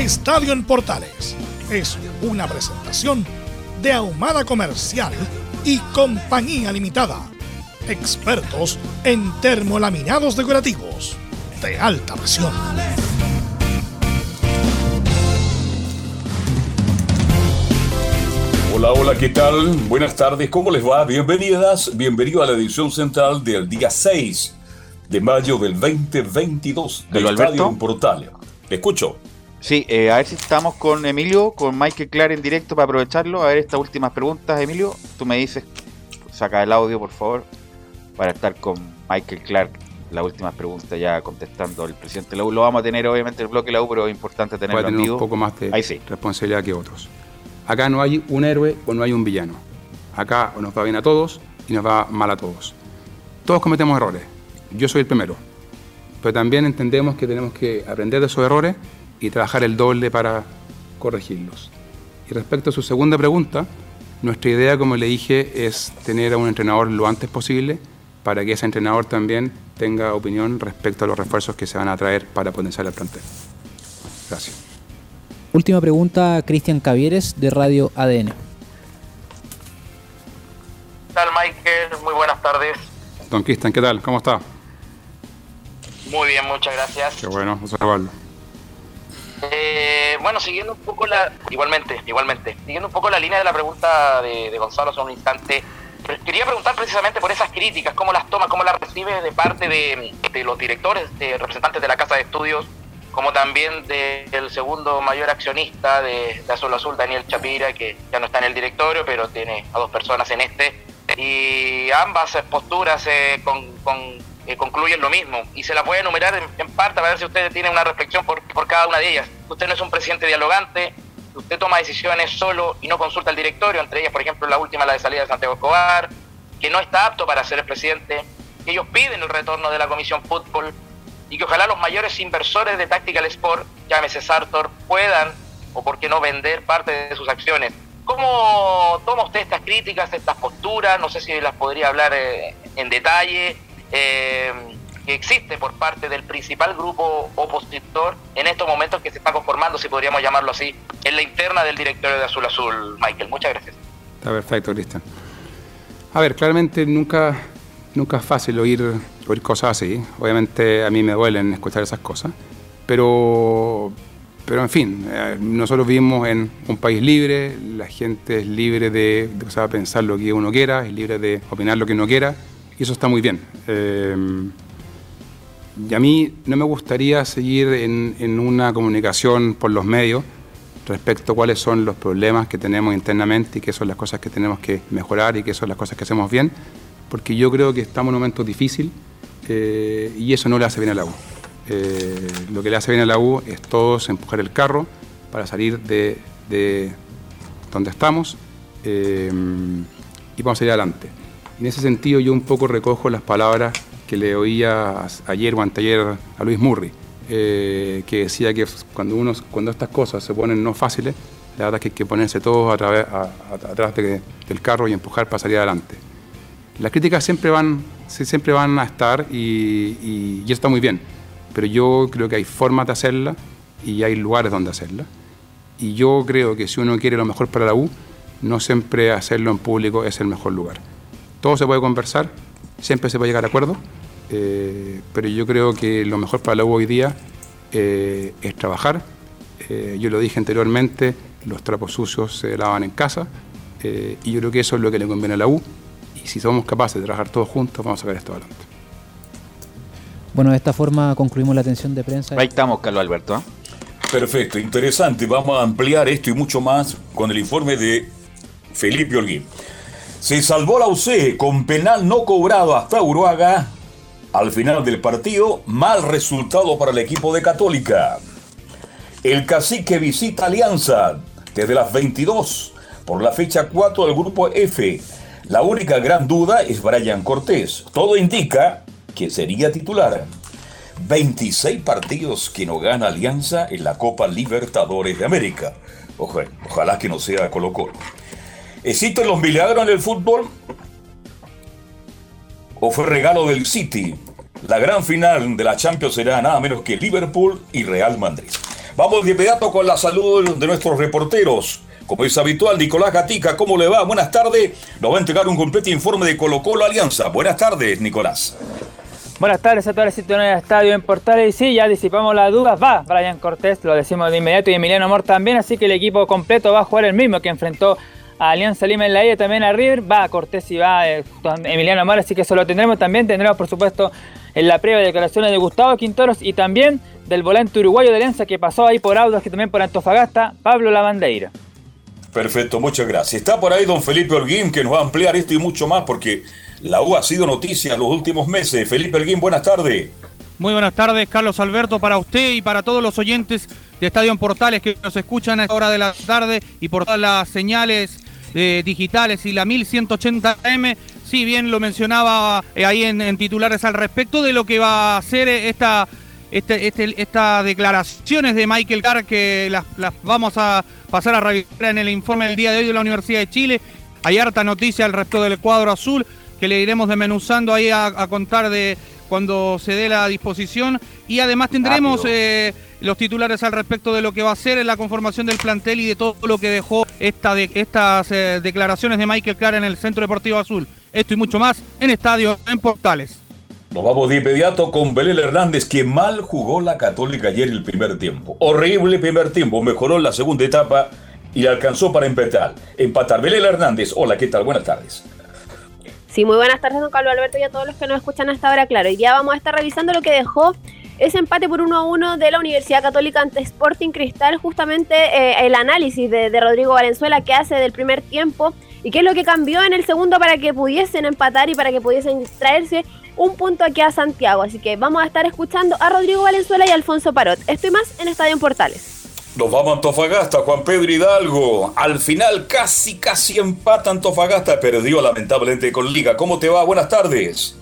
Estadio en Portales es una presentación de Ahumada Comercial y Compañía Limitada. Expertos en termolaminados decorativos de alta presión. Hola, hola, ¿qué tal? Buenas tardes, ¿cómo les va? Bienvenidas, bienvenido a la edición central del día 6 de mayo del 2022 del Estadio en Portales. ¿Le escucho? Sí, eh, a ver si estamos con Emilio, con Michael Clark en directo para aprovecharlo. A ver estas últimas preguntas, Emilio. Tú me dices, saca el audio, por favor, para estar con Michael Clark. Las últimas preguntas ya contestando el presidente de la U. Lo vamos a tener obviamente el bloque de la U, pero es importante tenerlo tener un poco más de responsabilidad que otros. Acá no hay un héroe o no hay un villano. Acá nos va bien a todos y nos va mal a todos. Todos cometemos errores. Yo soy el primero. Pero también entendemos que tenemos que aprender de esos errores y trabajar el doble para corregirlos. Y respecto a su segunda pregunta, nuestra idea, como le dije, es tener a un entrenador lo antes posible para que ese entrenador también tenga opinión respecto a los refuerzos que se van a traer para potenciar el plantel. Gracias. Última pregunta, Cristian Cavieres, de Radio ADN. ¿Qué tal, Michael? Muy buenas tardes. Don Cristian, ¿qué tal? ¿Cómo está? Muy bien, muchas gracias. Qué bueno observarlo. Eh, bueno, siguiendo un poco la. Igualmente, igualmente. Siguiendo un poco la línea de la pregunta de, Gonzalo hace un instante. Quería preguntar precisamente por esas críticas, cómo las toma, cómo las recibe de parte de, los directores, de representantes de la Casa de Estudios, como también del segundo mayor accionista de, Azul Azul, Daniel Chapira, que ya no está en el directorio, pero tiene a dos personas en este. Y ambas posturas eh, con concluyen lo mismo. Y se la a enumerar en, parte para ver si ustedes tienen una reflexión por, por, cada una de ellas. Usted no es un presidente dialogante, usted toma decisiones solo y no consulta al directorio, entre ellas, por ejemplo, la última, la de salida de Santiago Escobar, que no está apto para ser el presidente, ellos piden el retorno de la Comisión Fútbol y que ojalá los mayores inversores de Tactical Sport, llámese Sartor, puedan, o por qué no, vender parte de sus acciones. ¿Cómo toma usted estas críticas, estas posturas? No sé si las podría hablar eh, en detalle eh, que existe por parte del principal grupo opositor en estos momentos que se está conformando, si podríamos llamarlo así, en la interna del directorio de Azul Azul, Michael. Muchas gracias. Está perfecto, Cristian. A ver, claramente nunca, nunca es fácil oír, oír cosas así. Obviamente a mí me duelen escuchar esas cosas, pero, pero en fin, eh, nosotros vivimos en un país libre, la gente es libre de, de, pensar lo que uno quiera, es libre de opinar lo que uno quiera y eso está muy bien. Eh, y a mí no me gustaría seguir en, una comunicación por los medios respecto a cuáles son los problemas que tenemos internamente y qué son las cosas que tenemos que mejorar y qué son las cosas que hacemos bien, porque yo creo que estamos en un momento difícil eh, y eso no le hace bien a la U. Eh, lo que le hace bien a la U es todos empujar el carro para salir de, donde estamos y vamos a salir adelante. En ese sentido yo un poco recojo las palabras que le oía ayer o anteayer a Luis Murri, eh, que decía que cuando, uno, cuando estas cosas se ponen no fáciles, la verdad es que hay que ponerse todos atrás del carro y empujar para salir adelante. Las críticas siempre van, siempre van a estar y, y, y, está muy bien, pero yo creo que hay formas de hacerla y hay lugares donde hacerla. Y yo creo que si uno quiere lo mejor para la U, no siempre hacerlo en público es el mejor lugar. Todo se puede conversar, siempre se puede llegar a acuerdo, eh, pero yo creo que lo mejor para la U hoy día eh, es trabajar. Eh, yo lo dije anteriormente, los trapos sucios se lavan en casa y yo creo que eso es lo que le conviene a la U y si somos capaces de trabajar todos juntos vamos a sacar esto adelante. Bueno, de esta forma concluimos la atención de prensa. Ahí estamos, Carlos Alberto. Perfecto, interesante. Vamos a ampliar esto y mucho más con el informe de Felipe Holguín. Se salvó la UC con penal no cobrado hasta Uruaga. Al final del partido, mal resultado para el equipo de Católica. El cacique visita Alianza desde las 22 por la fecha 4 del grupo F. La única gran duda es Brian Cortés. Todo indica que sería titular. 26 partidos que no gana Alianza en la Copa Libertadores de América. Ojalá, que no sea Colo. ¿Existen los milagros en el fútbol? ¿O fue regalo del City? La gran final de la Champions será nada menos que Liverpool y Real Madrid. Vamos de inmediato con la salud de nuestros reporteros. Como es habitual, Nicolás Gatica, ¿cómo le va? Buenas tardes. Nos va a entregar un completo informe de Colo Colo Alianza. Buenas tardes, Nicolás. Buenas tardes a la situación del estadio en Portales. Y sí, ya disipamos las dudas. Va Brian Cortés, lo decimos de inmediato, y Emiliano Amor también. Así que el equipo completo va a jugar el mismo que enfrentó a Alianza Lima en la ida, también a River, va a Cortés y va eh, Emiliano Amor, así que eso lo tendremos. También tendremos, por supuesto, en la previa declaraciones de Gustavo Quintoros y también del volante uruguayo de Alianza que pasó ahí por Audas, que también por Antofagasta, Pablo Lavandeira. Perfecto, muchas gracias. Está por ahí don Felipe Holguín que nos va a ampliar esto y mucho más porque la U ha sido noticia en los últimos meses. Felipe Holguín, buenas tardes. Muy buenas tardes, Carlos Alberto, para usted y para todos los oyentes de Estadio Portales que nos escuchan a esta hora de la tarde y por todas las señales eh, digitales y la 1180M. Sí, bien lo mencionaba eh, ahí en, titulares al respecto de lo que va a ser esta, este, este, estas declaraciones de Michael Carr que las, vamos a pasar a revisar en el informe del día de hoy de la Universidad de Chile. Hay harta noticia al resto del cuadro azul que le iremos desmenuzando ahí a, contar de cuando se dé la disposición. Y además tendremos los titulares al respecto de lo que va a ser la conformación del plantel y de todo lo que dejó esta de, estas eh, declaraciones de Michael Clark en el Centro Deportivo Azul. Esto y mucho más en Estadio en Portales. Nos vamos de inmediato con Belén Hernández, que mal jugó la Católica ayer el primer tiempo. Horrible primer tiempo, mejoró en la segunda etapa y alcanzó para empatar. Empatar. Belén Hernández, hola, ¿qué tal? Buenas tardes. Sí, muy buenas tardes, don Carlos Alberto, y a todos los que nos escuchan hasta ahora. Claro, hoy día vamos a estar revisando lo que dejó ese empate por 1 a 1 de la Universidad Católica ante Sporting Cristal, justamente eh, el análisis de, Rodrigo Valenzuela que hace del primer tiempo y qué es lo que cambió en el segundo para que pudiesen empatar y para que pudiesen traerse un punto aquí a Santiago. Así que vamos a estar escuchando a Rodrigo Valenzuela y Alfonso Parot. Estoy más en Estadio en Portales. Nos vamos a Antofagasta, Juan Pedro Hidalgo. Al final casi, casi empata Antofagasta. Perdió lamentablemente con Liga. ¿Cómo te va? Buenas tardes.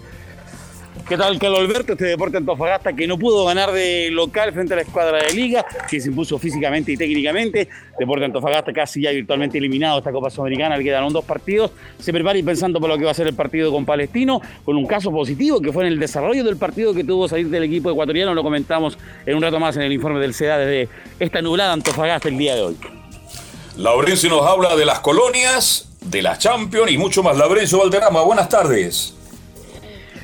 ¿Qué tal, Carlos Alberto? Este deporte Antofagasta que no pudo ganar de local frente a la escuadra de Liga, que se impuso físicamente y técnicamente. Deporte Antofagasta casi ya virtualmente eliminado esta Copa Sudamericana, le quedaron dos partidos. Se prepara y pensando por lo que va a ser el partido con Palestino, con un caso positivo que fue en el desarrollo del partido que tuvo salir del equipo ecuatoriano. Lo comentamos en un rato más en el informe del CEDA desde esta nublada Antofagasta el día de hoy. Laurencio nos habla de las colonias, de la Champions y mucho más. Laurencio Valderrama, buenas tardes.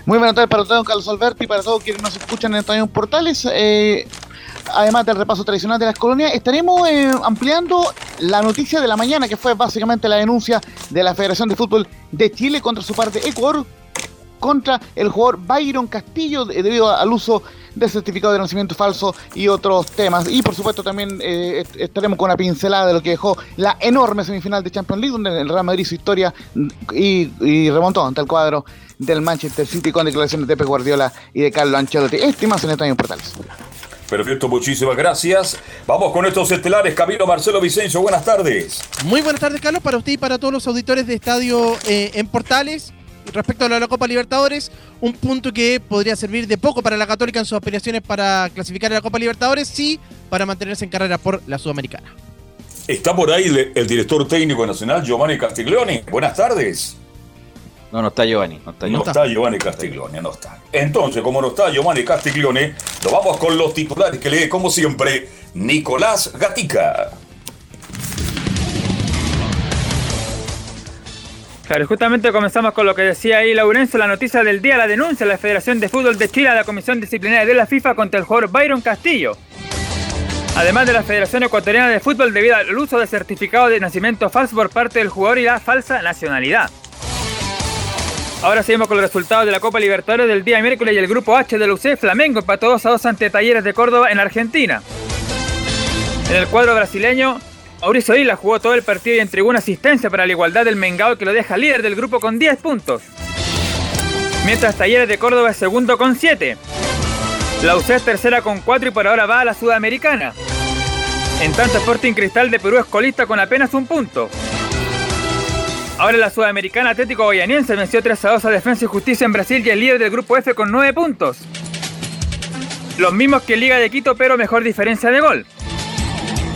Muy buenas tardes para todos, Carlos Alberto, y para todos quienes nos escuchan en Estadio Portales. Eh, además del repaso tradicional de las colonias, estaremos eh, ampliando la noticia de la mañana, que fue básicamente la denuncia de la Federación de Fútbol de Chile contra su parte Ecuador, contra el jugador Byron Castillo, debido al uso de certificado de nacimiento falso y otros temas. Y por supuesto también eh, estaremos con una pincelada de lo que dejó la enorme semifinal de Champions League, donde el Real Madrid hizo historia y, y remontó ante el cuadro del Manchester City con declaraciones de Pep Guardiola y de Carlo Ancelotti. Este más en Estadio Portales. Perfecto, muchísimas gracias. Vamos con estos estelares. Camilo Marcelo Vicencio, buenas tardes. Muy buenas tardes, Carlos, para usted y para todos los auditores de Estadio eh, en Portales. Respecto a la Copa Libertadores, un punto que podría servir de poco para la Católica en sus aspiraciones para clasificar a la Copa Libertadores, sí, para mantenerse en carrera por la Sudamericana. Está por ahí el, el director técnico nacional, Giovanni Castiglioni. Buenas tardes. No, no está Giovanni. No está, no está Giovanni Castiglione, no está. Entonces, como no está Giovanni Castiglione, lo vamos con los titulares que lee, como siempre, Nicolás Gatica. Justamente comenzamos con lo que decía ahí Laurencio, la noticia del día, la denuncia de la Federación de Fútbol de Chile a la Comisión Disciplinaria de la FIFA contra el jugador Byron Castillo. Además de la Federación Ecuatoriana de Fútbol debido al uso de certificado de nacimiento falso por parte del jugador y la falsa nacionalidad. Ahora seguimos con los resultados de la Copa Libertadores del día miércoles y el grupo H del UC Flamengo empató 2 a 2 ante Talleres de Córdoba en Argentina. En el cuadro brasileño, Mauricio Isla jugó todo el partido y entregó una asistencia para la igualdad del Mengao que lo deja líder del grupo con 10 puntos. Mientras Talleres de Córdoba es segundo con 7. La UC es tercera con 4 y por ahora va a la Sudamericana. En tanto Sporting Cristal de Perú es colista con apenas un punto. Ahora la Sudamericana Atlético Goianiense venció 3 a 2 a Defensa y Justicia en Brasil y el líder del grupo F con 9 puntos. Los mismos que Liga de Quito pero mejor diferencia de gol.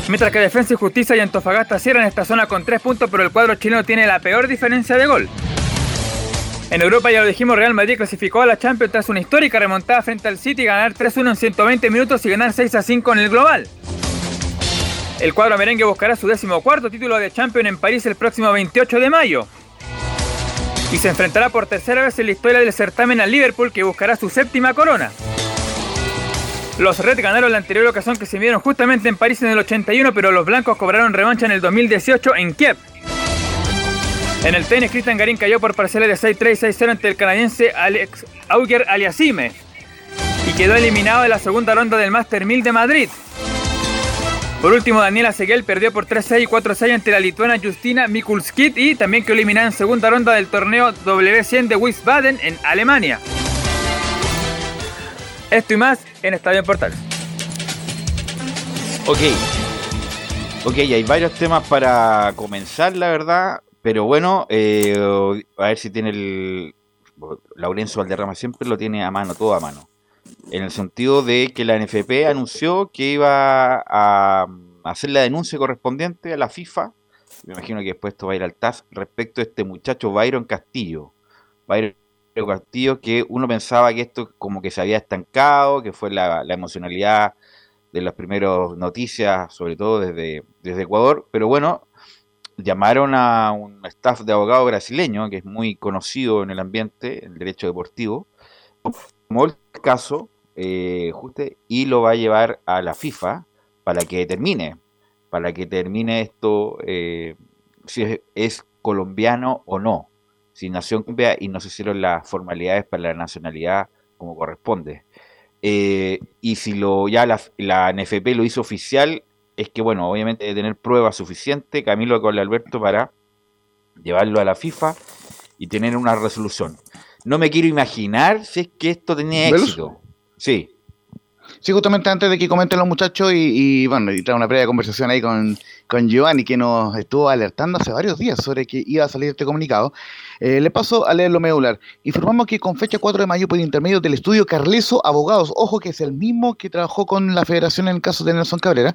Mientras que Defensa y Justicia y Antofagasta cierran esta zona con 3 puntos, pero el cuadro chileno tiene la peor diferencia de gol. En Europa, ya lo dijimos, Real Madrid clasificó a la Champions tras una histórica remontada frente al City, ganar 3-1 en 120 minutos y ganar 6-5 en el global. El cuadro merengue buscará su décimo cuarto título de Champions en París el próximo 28 de mayo. Y se enfrentará por tercera vez en la historia del certamen al Liverpool que buscará su séptima corona. Los Reds ganaron la anterior ocasión que se vieron justamente en París en el 81, pero los blancos cobraron revancha en el 2018 en Kiev. En el tenis, Cristian Garín cayó por parciales de 6-3 y 6-0 ante el canadiense Alex Auger Aliasime y quedó eliminado en la segunda ronda del Master 1000 de Madrid. Por último, Daniela Seguel perdió por 3-6 y 4-6 ante la lituana Justina Mikulskit y también quedó eliminada en segunda ronda del torneo W100 de Wiesbaden en Alemania. Esto y más en Estadio en Portales. Ok. Ok, hay varios temas para comenzar, la verdad. Pero bueno, eh, a ver si tiene el. Laurencio Valderrama siempre lo tiene a mano, todo a mano. En el sentido de que la NFP anunció que iba a hacer la denuncia correspondiente a la FIFA. Me imagino que después esto va a ir al TAS respecto a este muchacho Byron Castillo. Byron Castillo, que uno pensaba que esto como que se había estancado, que fue la, la emocionalidad de las primeras noticias, sobre todo desde, desde Ecuador. Pero bueno, llamaron a un staff de abogado brasileño, que es muy conocido en el ambiente, en el derecho deportivo, tomó el caso eh, y lo va a llevar a la FIFA para que termine, para que termine esto, eh, si es, colombiano o no, si nació en Colombia y no se hicieron las formalidades para la nacionalidad como corresponde. Eh, y si lo ya la, la NFP lo hizo oficial, es que, bueno, obviamente de tener pruebas suficientes, Camilo con Alberto, para llevarlo a la FIFA y tener una resolución. No me quiero imaginar si es que esto tenía éxito. Sí. Sí, justamente antes de que comenten los muchachos y, bueno, y trae una previa conversación ahí con, con Giovanni que nos estuvo alertando hace varios días sobre que iba a salir este comunicado. Eh, le paso a leer lo medular. Informamos que con fecha 4 de mayo por intermedio del estudio Carleso Abogados, ojo que es el mismo que trabajó con la federación en el caso de Nelson Cabrera,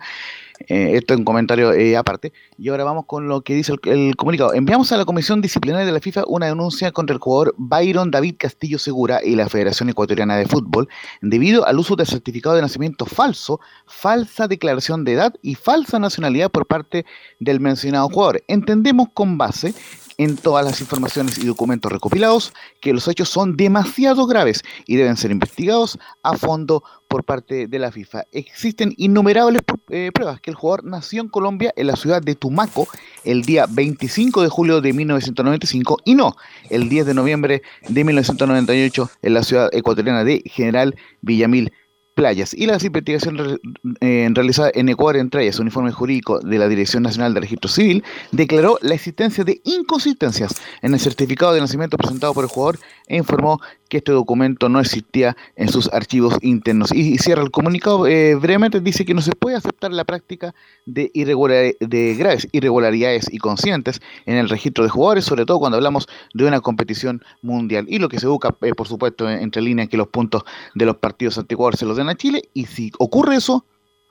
eh, esto en comentario eh, aparte. Y ahora vamos con lo que dice el, el, comunicado. Enviamos a la Comisión Disciplinaria de la FIFA una denuncia contra el jugador Byron David Castillo Segura y la Federación Ecuatoriana de Fútbol debido al uso de certificado de nacimiento falso, falsa declaración de edad y falsa nacionalidad por parte del mencionado jugador. Entendemos con base en todas las informaciones y documentos recopilados que los hechos son demasiado graves y deben ser investigados a fondo por parte de la FIFA. Existen innumerables eh, pruebas que el jugador nació en Colombia, en la ciudad de Tumaco, el día 25 de julio de 1995 y no el 10 de noviembre de 1998 en la ciudad ecuatoriana de General Villamil playas y las investigaciones eh, realizadas en Ecuador, entre ellas un informe jurídico de la Dirección Nacional de Registro Civil, declaró la existencia de inconsistencias en el certificado de nacimiento presentado por el jugador e informó que este documento no existía en sus archivos internos. Y, y cierra el comunicado eh, brevemente, dice que no se puede aceptar la práctica de, irregular, de graves irregularidades y conscientes en el registro de jugadores, sobre todo cuando hablamos de una competición mundial. Y lo que se busca, eh, por supuesto, entre líneas que los puntos de los partidos antiguos se los den a Chile, y si ocurre eso,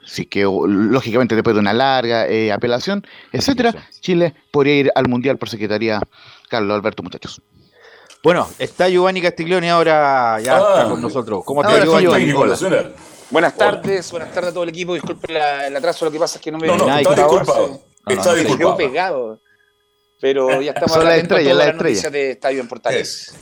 sí que lógicamente después de una larga eh, apelación, etcétera, Chile podría ir al mundial por secretaría Carlos Alberto, muchachos. Bueno, está Giovanni Castiglione ahora ya Ah, está con nosotros. ¿Cómo te va. Buenas tardes, buenas tardes a todo el equipo. Disculpen la- el atraso, lo que pasa es que no me No, no, está disculpado. No, no, Está se quedó disculpado. pegado. Pero ya estamos Son las atentos a estrellas, todas las las estrellas. noticias de Estadio en Portales.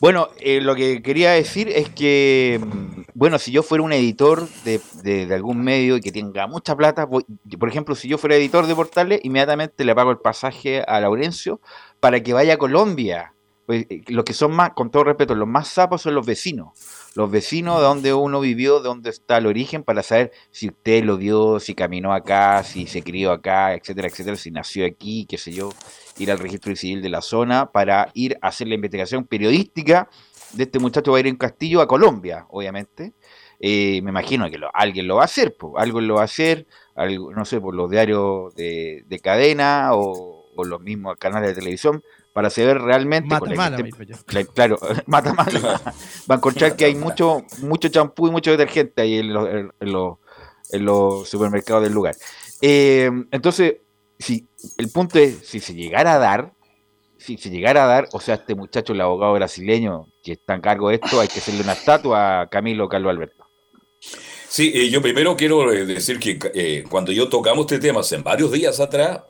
Bueno, eh, lo que quería decir es que, mm, bueno, si yo fuera un editor de, de- de algún medio y que tenga mucha plata, voy- por ejemplo, si yo fuera editor de portales, inmediatamente le pago el pasaje a Laurencio para que vaya a Colombia. Pues, eh, los que son más, con todo respeto, los más sapos son los vecinos. Los vecinos de donde uno vivió, de donde está el origen, para saber si usted lo vio, si caminó acá, si se crió acá, etcétera, etcétera, si nació aquí, qué sé yo ir al registro civil de la zona para ir a hacer la investigación periodística de este muchacho va a ir en Castillo a Colombia, obviamente. Eh, me imagino que lo- alguien lo va a hacer, po, alguien lo va a hacer, algo, no sé, por los diarios de, de cadena o, o los mismos canales de televisión, para saber realmente... Mata con la mala, Claro, mata mala. Va a encontrar que hay mucho mucho champú y mucho detergente ahí en los, en los- en los supermercados del lugar. Eh, entonces, si el punto es, si se llegara a dar, si se llegara a dar, o sea, este muchacho, el abogado brasileño que está en cargo de esto, hay que hacerle una estatua a Camilo Carlos Alberto. Sí, eh, yo primero quiero eh, decir que eh, cuando yo tocamos este tema hace varios días atrás,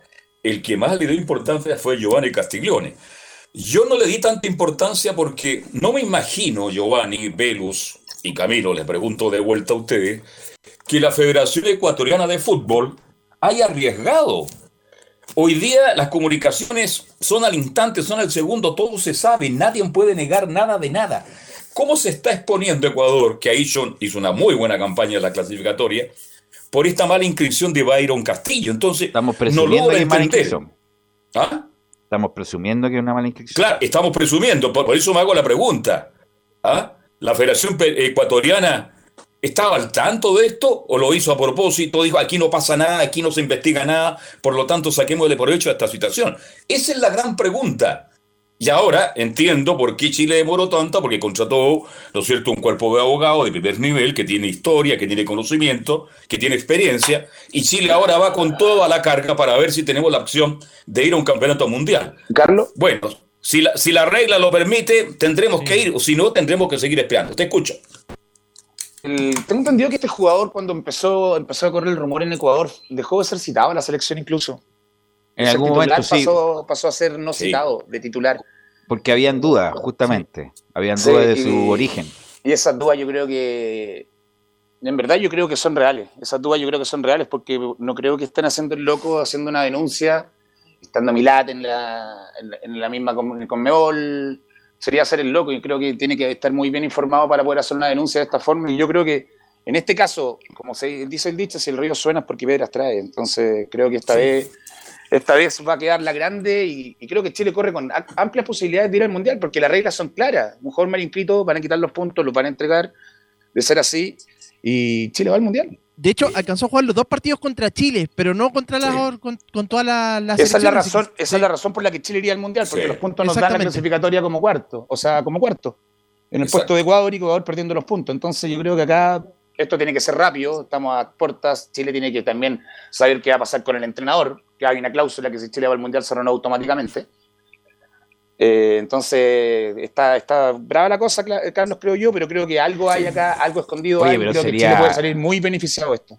el que más le dio importancia fue Giovanni Castiglione. Yo no le di tanta importancia porque no me imagino, Giovanni, Velus y Camilo, les pregunto de vuelta a ustedes, que la Federación Ecuatoriana de Fútbol haya arriesgado. Hoy día las comunicaciones son al instante, son al segundo, todo se sabe, nadie puede negar nada de nada. ¿Cómo se está exponiendo Ecuador, que ahí hizo, una muy buena campaña en la clasificatoria, por esta mala inscripción de Byron Castillo? Entonces, Estamos no presumiendo logra que es mala entender. inscripción. ¿Ah? Estamos presumiendo que es una mala inscripción. Claro, estamos presumiendo, por, por eso me hago la pregunta. ¿Ah? ¿La Federación Ecuatoriana estaba al tanto de esto o lo hizo a propósito? Dijo, aquí no pasa nada, aquí no se investiga nada, por lo tanto saquémosle provecho a esta situación. Esa es la gran pregunta. Y ahora entiendo por qué Chile demoró tanto, porque contrató, ¿no es cierto?, un cuerpo de abogados de primer nivel que tiene historia, que tiene conocimiento, que tiene experiencia, y Chile ahora va con todo a la carga para ver si tenemos la opción de ir a un campeonato mundial. Carlos. Bueno, si la, si la regla lo permite, tendremos que ir, o si no, tendremos que seguir esperando. Te escucho. El- tengo entendido que este jugador, cuando empezó, empezó a correr el rumor en Ecuador, dejó de ser citado en la selección incluso. En algún momento sí, Pasó, pasó a ser no Sí. citado de titular. porque habían dudas, justamente. Habían Sí, dudas de y- su origen. Y esas dudas yo creo que, en verdad yo creo que son reales. Esas dudas yo creo que son reales porque no creo que estén haciendo el loco, haciendo una denuncia, estando Milat en la, en la, en la misma con, Conmebol. Sería hacer el loco y creo que tiene que estar muy bien informado para poder hacer una denuncia de esta forma. Y yo creo que en este caso, como se dice el dicho, si el río suena es porque piedras trae. Entonces creo que esta vez esta vez va a quedar la grande y, y creo que Chile corre con amplias posibilidades de ir al Mundial porque las reglas son claras. Un jugador mal inscrito van a quitar los puntos, los van a entregar, de ser así, y Chile va al Mundial. De hecho, alcanzó a jugar los dos partidos contra Chile, pero no contra las con, con todas las las Esa es la razón, esa es la razón por la que Chile iría al Mundial, porque Sí. los puntos nos dan la clasificatoria como cuarto, o sea, como cuarto. En el puesto de Ecuador y Ecuador perdiendo los puntos. Entonces yo creo que acá esto tiene que ser rápido, estamos a puertas, Chile tiene que también saber qué va a pasar con el entrenador, que hay una cláusula que si Chile va al Mundial se renueva automáticamente. Eh, entonces está, está brava la cosa, Carlos, creo yo, pero creo que algo hay acá, algo escondido Oye, hay, pero creo que sería- Chile puede salir muy beneficiado de esto.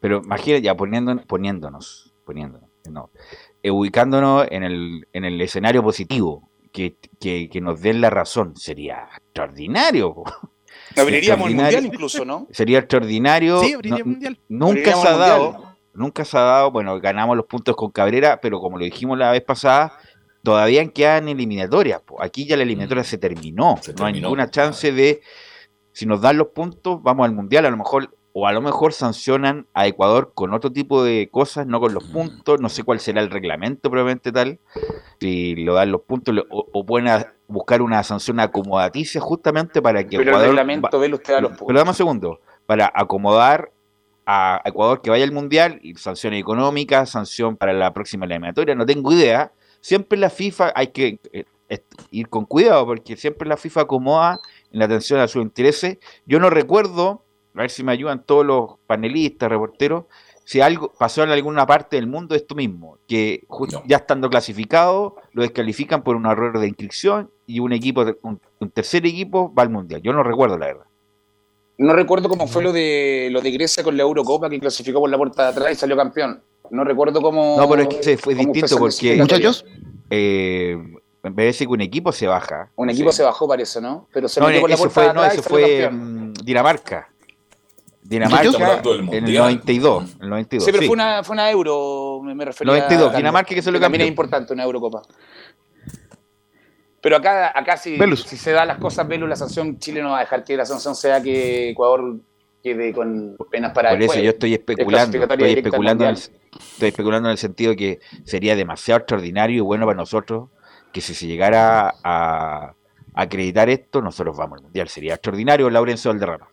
Pero imagínate, ya poniendo, poniéndonos, poniéndonos, no, eh, ubicándonos en el, en el escenario positivo, que, que, que nos den la razón, sería extraordinario. po. Extraordinario. Mundial incluso, ¿no? Sería extraordinario. Sí, abriría No- mundial. Nunca se ha el dado, Mundial. nunca se ha dado, bueno, ganamos los puntos con Cabrera, pero como lo dijimos la vez pasada, todavía quedan eliminatorias. Aquí ya la eliminatoria se terminó. no hay ninguna chance de, si nos dan los puntos, vamos al Mundial, a lo mejor, o a lo mejor sancionan a Ecuador con otro tipo de cosas, no con los puntos, no sé cuál será el reglamento probablemente tal, si lo dan los puntos, o, o pueden a- buscar una sanción acomodaticia justamente para que Pero el Ecuador... reglamento va- usted a los puntos. pero dame un segundo. Para acomodar a Ecuador que vaya al Mundial, y sanción económica, sanción para la próxima eliminatoria, no tengo idea. Siempre la FIFA hay que eh, ir con cuidado, porque siempre la FIFA acomoda en la atención a sus intereses. Yo no recuerdo, a ver si me ayudan todos los panelistas, reporteros, si algo pasó en alguna parte del mundo esto mismo, que ya estando clasificado lo descalifican por un error de inscripción y un equipo, un, un tercer equipo va al Mundial. Yo no recuerdo la verdad. No recuerdo cómo fue lo de lo de Grecia con la Eurocopa que clasificó por la puerta de atrás y salió campeón. No recuerdo cómo. No, pero es que se fue distinto porque. clasificatoria. Eh, me parece que un equipo se baja. Un no equipo se bajó, parece, ¿no? Pero se No, metió por la eso puerta fue, de no, eso y salió fue campeón. mm, Dinamarca. Dinamarca en el Mundial. 92. el 92 Sí, pero sí. fue una, fue una euro, me, me refería 92, a- Dinamarca que salió También campeón. es importante una Eurocopa. Pero acá, acá si, se dan las cosas, Velus, la sanción, Chile no va a dejar que la sanción sea que Ecuador quede con penas para Por eso después. yo estoy Es especulando, estoy especulando, en el, estoy especulando en el sentido que sería demasiado extraordinario y bueno para nosotros que si se llegara a acreditar esto, nosotros vamos al mundial. Sería extraordinario, Laurencio Valderrama.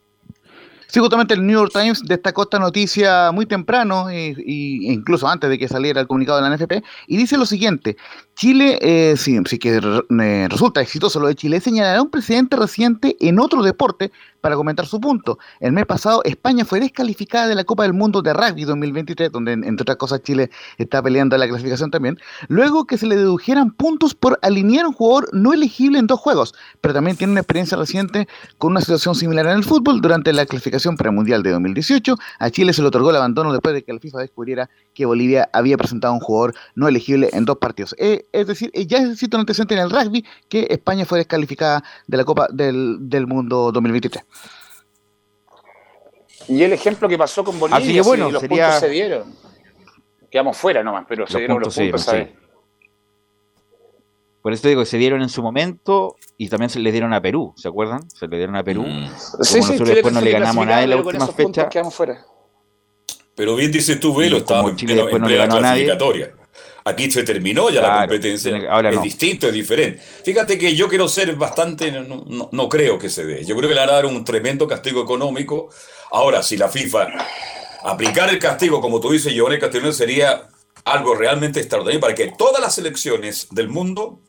Sí, justamente el New York Times destacó esta noticia muy temprano, e, incluso antes de que saliera el comunicado de la NFP, y dice lo siguiente, Chile, eh, si, si que eh, resulta exitoso lo de Chile, señalará un precedente reciente en otro deporte para comentar su punto. El mes pasado España fue descalificada de la Copa del Mundo de Rugby 2023, donde en- entre otras cosas Chile está peleando la clasificación también, luego que se le dedujeran puntos por alinear a un jugador no elegible en dos juegos, pero también tiene una experiencia reciente con una situación similar en el fútbol. Durante la clasificación para el Mundial de 2018, a Chile se le otorgó el abandono después de que la FIFA descubriera que Bolivia había presentado a un jugador no elegible en dos partidos. Eh, es decir, eh, ya existe un antecedente en el rugby que España fue descalificada de la Copa del, del Mundo 2023. Y el ejemplo que pasó con Bolivia, Así que bueno, si los sería- puntos se dieron. Quedamos fuera nomás, pero se dieron puntos los se puntos, dieron, ¿sabes? Por eso digo que se dieron en su momento y también se les dieron a Perú, ¿se acuerdan? Se le dieron a Perú. Mm. Como Sí, sí, nosotros después no le se ganamos a nadie en la última fecha. Quedamos fuera. Pero bien dices tú, Velo, estaba en pleno- en no le plena ganó a nadie. clasificatoria. Aquí se terminó ya la Claro, competencia. tiene- ahora es no. distinto, es diferente. Fíjate que yo quiero ser bastante, no, no- no creo que se dé. Yo creo que le van a dar un tremendo castigo económico. Ahora, si la FIFA aplicar el castigo, como tú dices, Giovanni Castellón, sería algo realmente extraordinario para que todas las selecciones del mundo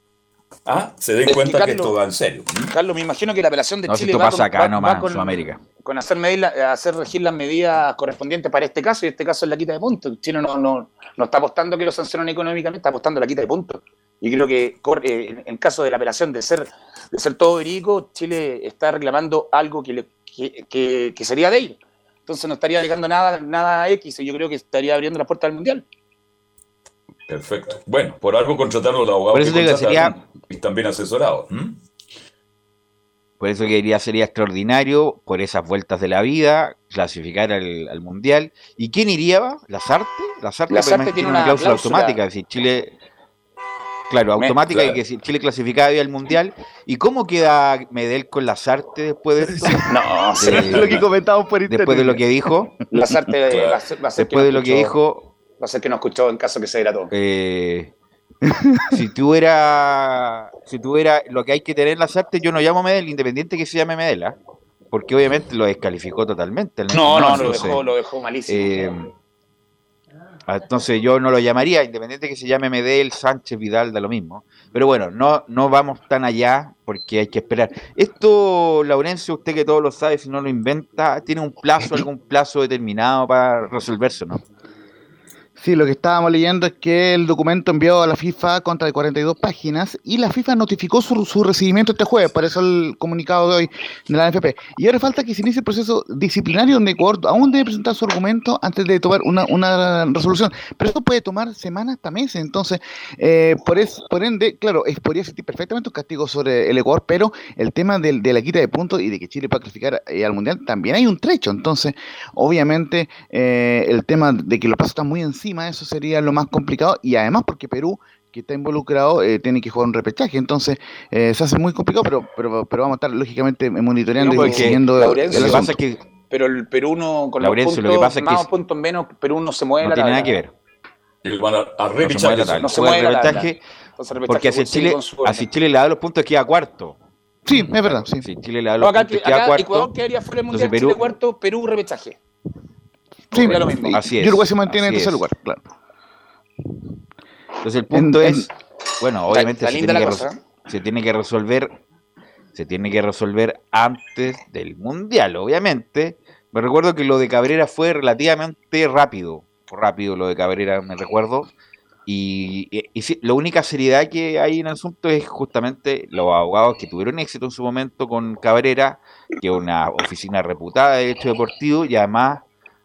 ah, se den Es que, cuenta que, Carlos, esto va en serio. Carlos, me imagino que la apelación de No, si Chile esto va pasa con, acá va- nomás, va con- Sudamérica. con hacer, hacer regir las medidas correspondientes para este caso, y este caso es la quita de puntos. Chile no, no, no está apostando que lo sancionen económicamente, está apostando a la quita de puntos. Y creo que eh, en caso de la apelación de ser, de ser todo verídico, Chile está reclamando algo que, le- que, que- que sería de ellos. Entonces no estaría llegando nada, nada X, y yo creo que estaría abriendo la puerta al Mundial. Perfecto. Bueno, por algo contrataron los abogados Por eso que digo, y asesorados. ¿m? Por eso que diría sería extraordinario, por esas vueltas de la vida, clasificar al, al Mundial. ¿Y quién iría? va? ¿Las Artes? Las Artes Las Artes tiene tiene una una cláusula, cláusula. automática. Si Chile. Claro, automática claro. y que si Chile clasificaba al Mundial. ¿Y cómo queda Medel con las Artes después de esto? No, Sí. lo que comentábamos por internet. Después de lo que dijo, las artes Claro. va a ser, va a ser después de no lo que dijo, Va a ser que no escuchó en caso que se todo. eh, si tuviera, si tuviera lo que hay que tener en las artes, yo no llamo Medel, independiente que se llame Medel, ¿ah? porque obviamente lo descalificó totalmente. el No, no, lo dejó, lo dejó malísimo. eh, ah, entonces yo no lo llamaría, independiente que se llame Medel, Sánchez, Vidal, da lo mismo. Pero bueno, no, no vamos tan allá porque hay que esperar. Esto, Laurencio, usted que todo lo sabe, si no lo inventa, tiene un plazo, algún plazo determinado para resolverse, ¿no? Sí, lo que estábamos leyendo es que el documento enviado a la FIFA contra de 42 páginas y la FIFA notificó su, su recibimiento este jueves, por eso el comunicado de hoy de la NFP. Y ahora falta que se inicie el proceso disciplinario donde Ecuador aún debe presentar su argumento antes de tomar una, una resolución. Pero esto puede tomar semanas hasta meses. Entonces, eh, por, es, por ende, claro, es, podría existir perfectamente un castigo sobre el Ecuador, pero el tema de la quita de puntos y de que Chile pueda clasificar eh, al Mundial también hay un trecho. Entonces, obviamente, eh, el tema de que los pasos están muy encima, eso sería lo más complicado. Y además, porque Perú, que está involucrado, eh, tiene que jugar un repechaje. Entonces, eh, se hace muy complicado, pero, pero, pero vamos a estar lógicamente monitoreando No, y porque siguiendo Laurencio, el Lo que asunto. pasa es que Pero el Perú no, con Laurencio, los lo que puntos pasa es que más es- o puntos menos, Perú no se mueve no la tiene tabla. nada que ver. Van a, a No se mueve repechaje. No se el mueve repechaje, Entonces, el repechaje porque si sigue Chile, así Chile le da los puntos queda cuarto. Sí, es verdad, sí. Si Chile le da los acá, puntos acá queda cuarto. Ecuador quedaría fuera del Entonces, Mundial, Perú- Chile cuarto, Perú repechaje. Sí, da lo mismo. y- Así y es, Uruguay se mantiene en tercer lugar, claro. Entonces el punto En- es, bueno, obviamente se tiene, que cosa, res- se tiene que resolver, se tiene que resolver antes del mundial, obviamente. Me recuerdo que lo de Cabrera fue relativamente rápido, rápido lo de Cabrera, me recuerdo. Y, y- y sí, la única seriedad que hay en el asunto es justamente los abogados que tuvieron éxito en su momento con Cabrera, que es una oficina reputada de derecho deportivo, y además,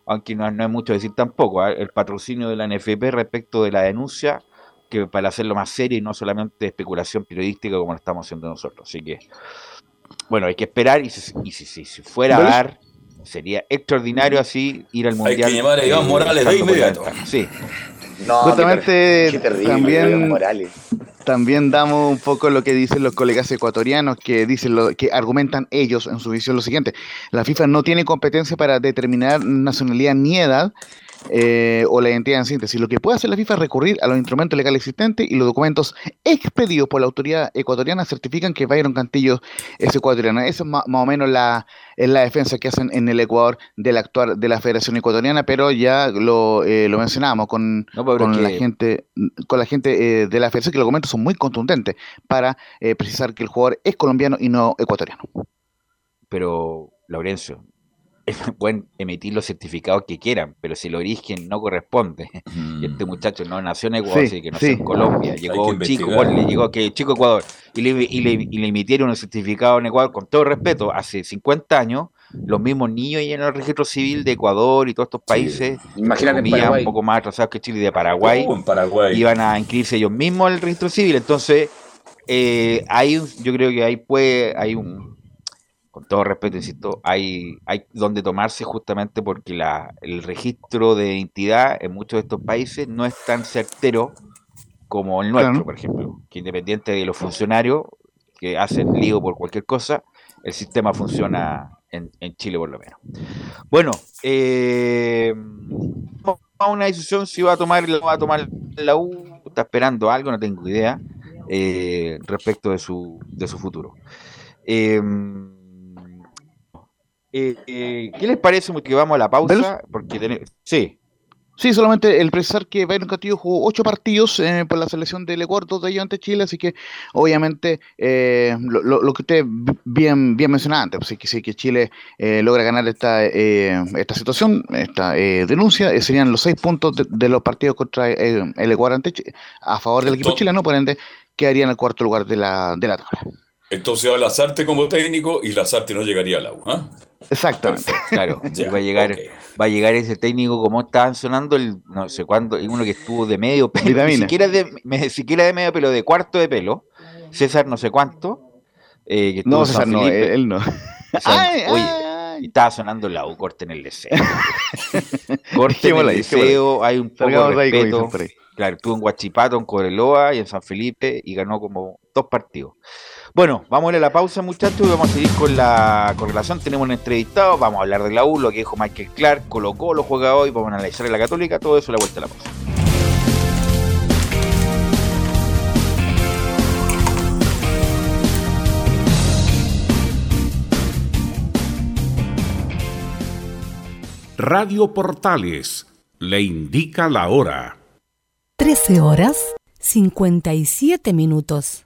aunque no, no hay mucho decir tampoco, ¿ah? el patrocinio de la NFP respecto de la denuncia que para hacerlo más serio y no solamente especulación periodística como lo estamos haciendo nosotros. Así que, bueno, hay que esperar y si, y si, si- si fuera a dar, sería extraordinario así ir al Hay Mundial. que llamar a Iván eh, Morales de inmediato. Sí. No, Justamente qué terrible, también- Morales. También damos un poco lo que dicen los colegas ecuatorianos, que dicen lo, que argumentan ellos en su visión lo siguiente: la FIFA no tiene competencia para determinar nacionalidad ni edad. Eh, o la identidad en síntesis. Lo que puede hacer la FIFA es recurrir a los instrumentos legales existentes y los documentos expedidos por la autoridad ecuatoriana certifican que Byron Cantillo es ecuatoriano. Esa es más, o menos la, es la defensa que hacen en el Ecuador del actuar de la Federación Ecuatoriana, pero ya lo, eh, lo mencionábamos con, No, con la gente con la gente eh, de la Federación que los documentos son muy contundentes para eh, precisar que el jugador es colombiano y no ecuatoriano. Pero, Laurencio, pueden emitir los certificados que quieran, pero si el origen no corresponde, y este muchacho no nació en Ecuador, Sí, sino que nació sí. en Colombia, llegó un chico, bueno, le llegó que chico Ecuador, y le, y, le, y le emitieron un certificado en Ecuador, con todo respeto, hace 50 años, los mismos niños llenan el registro civil de Ecuador y todos estos países, Imagínate en comillas, Paraguay. un poco más atrasados que Chile y de Paraguay, en Paraguay. iban a inscribirse ellos mismos al registro civil. Entonces, eh, hay un- yo creo que ahí puede, hay un, con todo respeto, insisto, hay, hay donde tomarse justamente porque la, el registro de identidad en muchos de estos países no es tan certero como el nuestro, Claro. por ejemplo, que independiente de los funcionarios que hacen lío por cualquier cosa, el sistema funciona en, en Chile por lo menos. Bueno, eh, una decisión si va a tomar la, va a tomar la U, está esperando algo, no tengo idea, eh, respecto de su, de su futuro. Eh, eh, eh, ¿Qué les parece? Que vamos a la pausa, porque sí, Sí, solamente el precisar que Byron Castillo jugó ocho partidos eh, por la selección del Ecuador, dos de ellos ante Chile, así que obviamente eh, lo, lo- lo que usted bien, bien mencionaba antes, pues, si que, si que Chile eh, logra ganar esta, eh, esta situación, esta eh, denuncia, eh, serían los seis puntos de, de los partidos contra eh, el Ecuador ante a favor del equipo chileno, por ende quedaría en el cuarto lugar de la, de la tabla. Entonces va Lazarte como técnico y Lazarte no llegaría a la U. ¿ah? Exactamente. claro, Ya, va a llegar, va a llegar ese técnico como estaban sonando el no sé cuándo, y uno que estuvo de medio pelo, ni siquiera de, me- siquiera de medio pelo, de cuarto de pelo, César no sé cuánto, eh, que No, en César, San no, Felipe. él, él no. San- Ay, oye, ay. estaba sonando la U, corten el deseo. corten el deseo, hay un poco de respeto. Claro, estuvo en Huachipato, en Cobreloa y en San Felipe y ganó como dos partidos. Bueno, vamos a ir a la pausa, muchachos, y vamos a seguir con la correlación. Tenemos un entrevistado, vamos a hablar de la U, lo que dijo Michael Clark, Colo Colo juega hoy, vamos a analizar en la Católica, todo eso a la vuelta a la pausa. Radio Portales le indica la hora. 13 horas 57 minutos.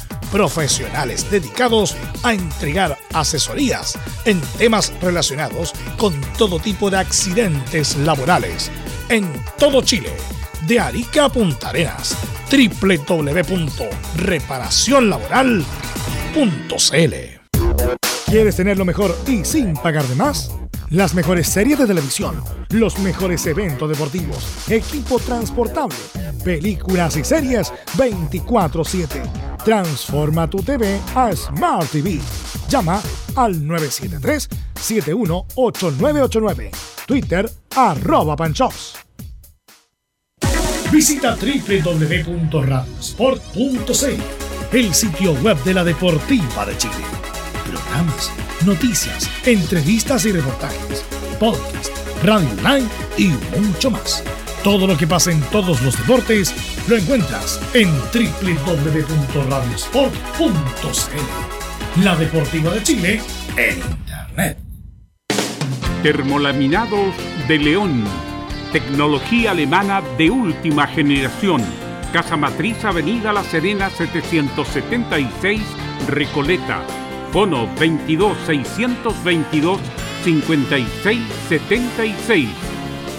Profesionales dedicados a entregar asesorías en temas relacionados con todo tipo de accidentes laborales en todo Chile, de Arica a Punta Arenas. www.reparacionlaboral.cl ¿Quieres tener lo mejor y sin pagar de más? Las mejores series de televisión, los mejores eventos deportivos, equipo transportable, películas y series 24/7. Transforma tu TV a Smart TV. Llama al 973-718989. Twitter arroba panchops. Visita www.radiosport.cl, el sitio web de la Deportiva de Chile. Programas, noticias, entrevistas y reportajes, podcast, radio online y mucho más. Todo lo que pasa en todos los deportes lo encuentras en www.radiosport.cl. La Deportiva de Chile en Internet. Termolaminados de León. Tecnología alemana de última generación. Casa Matriz, Avenida La Serena 776, Recoleta. Fono 22 622 5676.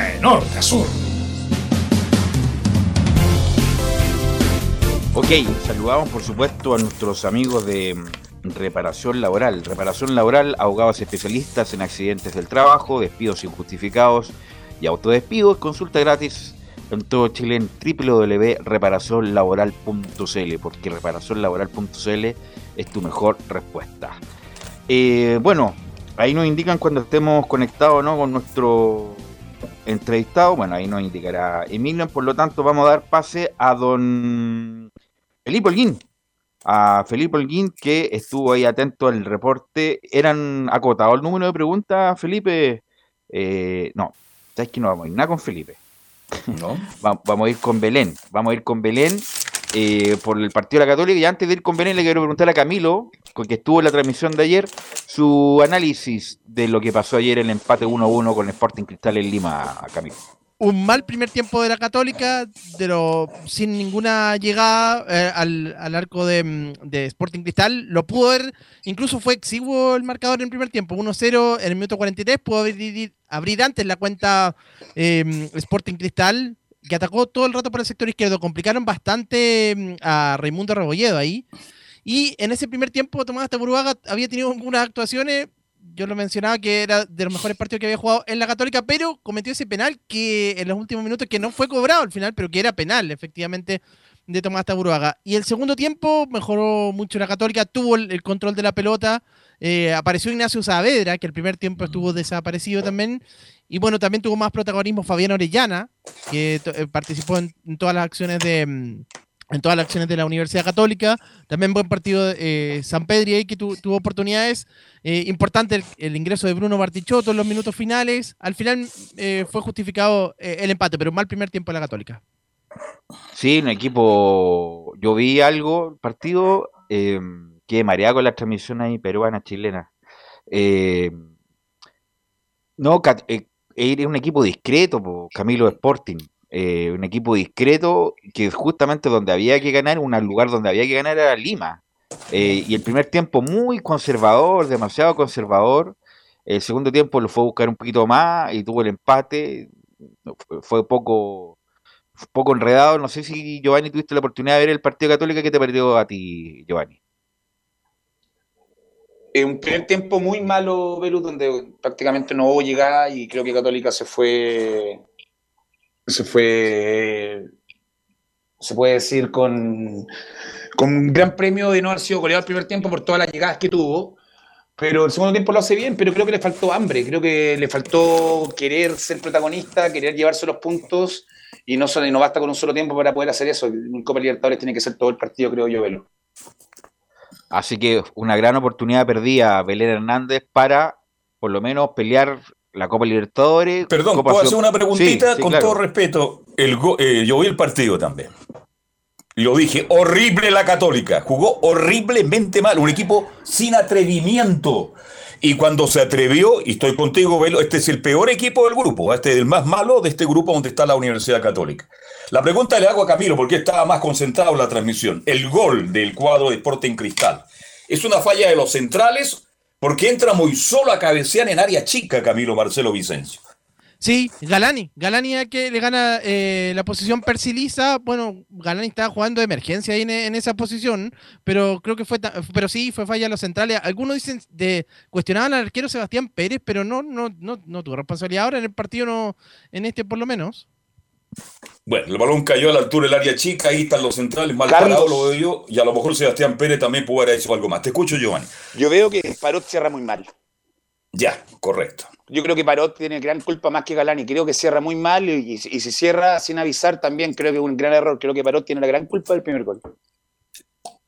de norte a sur. Ok, saludamos por supuesto a nuestros amigos de mm, Reparación Laboral. Reparación Laboral, abogados especialistas en accidentes del trabajo, despidos injustificados y autodespidos. Consulta gratis en todo Chile en www.reparacionlaboral.cl porque reparacionlaboral.cl es tu mejor respuesta. Eh, bueno, ahí nos indican cuando estemos conectados ¿no? con nuestro entrevistado. Bueno, ahí nos indicará Emilio. Por lo tanto, vamos a dar pase a don Felipe Holguín. A Felipe Holguín, que estuvo ahí atento al reporte. ¿Eran acotado el número de preguntas, Felipe? Eh, no, sabes que no vamos a ir nada con Felipe. ¿No? Va- vamos a ir con Belén. Vamos a ir con Belén eh, por el partido de la Católica. Y antes de ir con Belén, le quiero preguntar a Camilo, con que estuvo en la transmisión de ayer, su análisis de lo que pasó ayer en el empate 1-1 con Sporting Cristal en Lima, Camilo. un mal primer tiempo de la Católica, de lo, sin ninguna llegada eh, al, al arco de, de Sporting Cristal. Lo pudo ver, incluso fue exiguo el marcador en el primer tiempo, 1-0 en el minuto 43. Pudo abrir, abrir antes la cuenta eh, Sporting Cristal, que atacó todo el rato por el sector izquierdo. Complicaron bastante mm, a Raimundo Rebolledo ahí. Y en ese primer tiempo, Tomás Taburuaga había tenido algunas actuaciones yo lo mencionaba que era de los mejores partidos que había jugado en la Católica, pero cometió ese penal que en los últimos minutos que no fue cobrado al final, pero que era penal, efectivamente, de Tomás Taburuaga. Y el segundo tiempo mejoró mucho la Católica, tuvo el, el control de la pelota, eh, apareció Ignacio Saavedra, que el primer tiempo estuvo desaparecido también, y bueno, también tuvo más protagonismo Fabián Orellana, que eh, participó en, todas las acciones de... mm, en todas las acciones de la Universidad Católica. También buen partido eh, San Pedri ahí que tu- tuvo oportunidades. Eh, importante el, ingreso de Bruno Bartichotto en los minutos finales. Al final eh, fue justificado eh, el empate, pero un mal primer tiempo de la Católica. Sí, un equipo. Yo vi algo, partido que mareado con la transmisión ahí peruana, chilena. Eh, no, era un equipo discreto, po, Camilo Sporting. Eh, un equipo discreto que justamente donde había que ganar, un lugar donde había que ganar era Lima. Eh, y el primer tiempo muy conservador, demasiado conservador. El segundo tiempo lo fue a buscar un poquito más y tuvo el empate. Fue, poco, poco enredado. No sé si Giovanni tuviste la oportunidad de ver el partido católico. ¿Qué te perdió a ti, Giovanni? Un primer tiempo muy malo, Velu, donde prácticamente no hubo llegada y creo que Católica se fue. Se fue. Se puede decir con. Con un gran premio de no haber sido goleado el primer tiempo por todas las llegadas que tuvo. Pero el segundo tiempo lo hace bien, pero creo que le faltó hambre, creo que le faltó querer ser protagonista, querer llevarse los puntos y no, y no basta con un solo tiempo para poder hacer eso. En Copa Libertadores tiene que ser todo el partido, creo yo, Velo. Así que una gran oportunidad perdida a Belén Hernández para por lo menos pelear la Copa Libertadores. Perdón, Copa ¿puedo hacer una preguntita? Sí, sí, Con claro. todo respeto, el eh, yo vi el partido también. Lo dije, horrible la Católica. Jugó horriblemente mal. Un equipo sin atrevimiento. Y cuando se atrevió, y estoy contigo, Velo, este es el peor equipo del grupo. Este es el más malo de este grupo donde está la Universidad Católica. La pregunta le hago a Camilo, porque estaba más concentrado en la transmisión. El gol del cuadro de Sporting Cristal. ¿Es una falla de los centrales? Porque entra muy solo a cabecear en área chica, Camilo Marcelo Vicencio. Sí, Galani. Galani es que le gana eh, la posición Persiliza. Bueno, Galani estaba jugando de emergencia ahí en, esa posición, pero creo que fue, pero sí, fue falla a los centrales. Algunos dicen de cuestionaban al arquero Sebastián Pérez, pero no, no, no, no tuvo responsabilidad ahora en el partido, no, en este por lo menos. Bueno, el balón cayó a la altura del área chica, ahí están los centrales, mal Carlos. parado lo veo yo, y a lo mejor Sebastián Pérez también pudo haber hecho algo más. Te escucho, Giovanni. Yo veo que Parot cierra muy mal. Ya, correcto. Yo creo que Parot tiene gran culpa más que Galani. Creo que cierra muy mal y, y si cierra sin avisar también creo que es un gran error. Creo que Parot tiene la gran culpa del primer gol.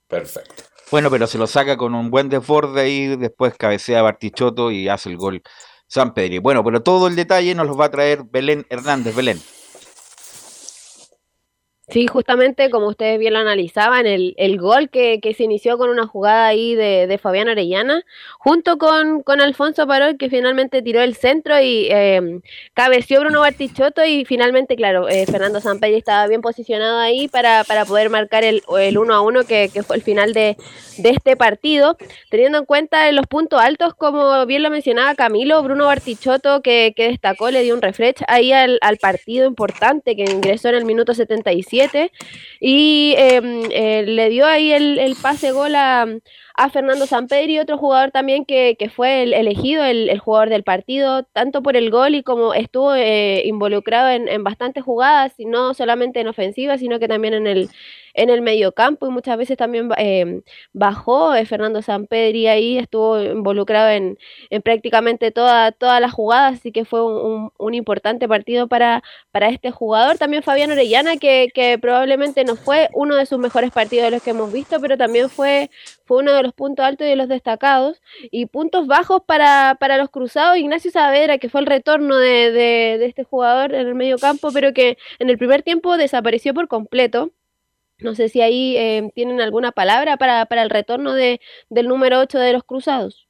Perfecto. Bueno, pero se lo saca con un buen desborde ahí, después cabecea Bartichotto y hace el gol San Pedro. Bueno, pero todo el detalle nos lo va a traer Belén Hernández. Belén. Sí, justamente como ustedes bien lo analizaban, el, el gol que, que, se inició con una jugada ahí de, de Fabián Orellana, junto con, con, Alfonso Parol, que finalmente tiró el centro y eh, cabeció Bruno Bartichotto y finalmente, claro, eh, Fernando Sampelli estaba bien posicionado ahí para, para poder marcar el, el 1 a 1 que, que fue el final de, de, este partido, teniendo en cuenta los puntos altos, como bien lo mencionaba Camilo, Bruno Bartichotto que, que destacó, le dio un refresh ahí al, al partido importante que ingresó en el minuto 77 y eh, eh, le dio ahí el, el pase gol a, a Fernando Sampedri, otro jugador también que, que fue el elegido, el, el, jugador del partido, tanto por el gol y como estuvo eh, involucrado en, en, bastantes jugadas, y no solamente en ofensiva, sino que también en el, en el mediocampo y muchas veces también eh, bajó eh, Fernando Sampedri ahí, estuvo involucrado en, en prácticamente toda, todas las jugadas, así que fue un, un, importante partido para, para este jugador. También Fabián Orellana, que, que probablemente no fue uno de sus mejores partidos de los que hemos visto, pero también fue, fue uno de los puntos altos y de los destacados. Y puntos bajos para, para los cruzados, Ignacio Saavedra, que fue el retorno de, de, de este jugador en el medio campo, pero que en el primer tiempo desapareció por completo. No sé si ahí eh, tienen alguna palabra para, para el retorno de, del número 8 de los cruzados.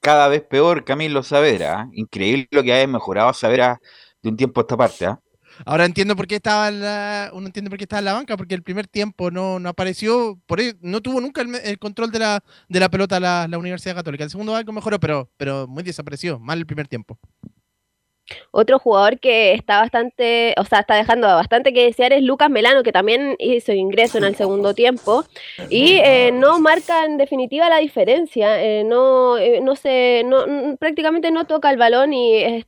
Cada vez peor Camilo Saavedra. ¿eh? Increíble lo que ha mejorado Saavedra de un tiempo a esta parte. ¿eh? Ahora entiendo por qué estaba en la, uno entiende por qué estaba en la banca, porque el primer tiempo no, no apareció, por ahí, no tuvo nunca el, el, control de la, de la pelota la, la Universidad Católica. El segundo algo mejoró, pero, pero muy desapareció, mal el primer tiempo. Otro jugador que está bastante, o sea, está dejando bastante que desear es Lucas Melano, que también hizo ingreso en el segundo tiempo y eh, no marca en definitiva la diferencia. Eh, no, eh, no se, no, prácticamente no toca el balón y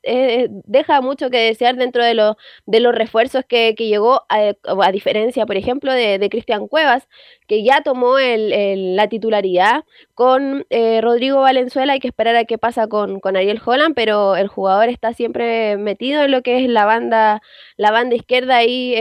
deja mucho que desear dentro de, lo, de los refuerzos que, que llegó, a, a, diferencia, por ejemplo, de, de Cristian Cuevas, que ya tomó el, el, la titularidad con eh, Rodrigo Valenzuela. Hay que esperar a qué pasa con, con Ariel Holland, pero el jugador está siempre metido en lo que es la banda, la banda izquierda ahí,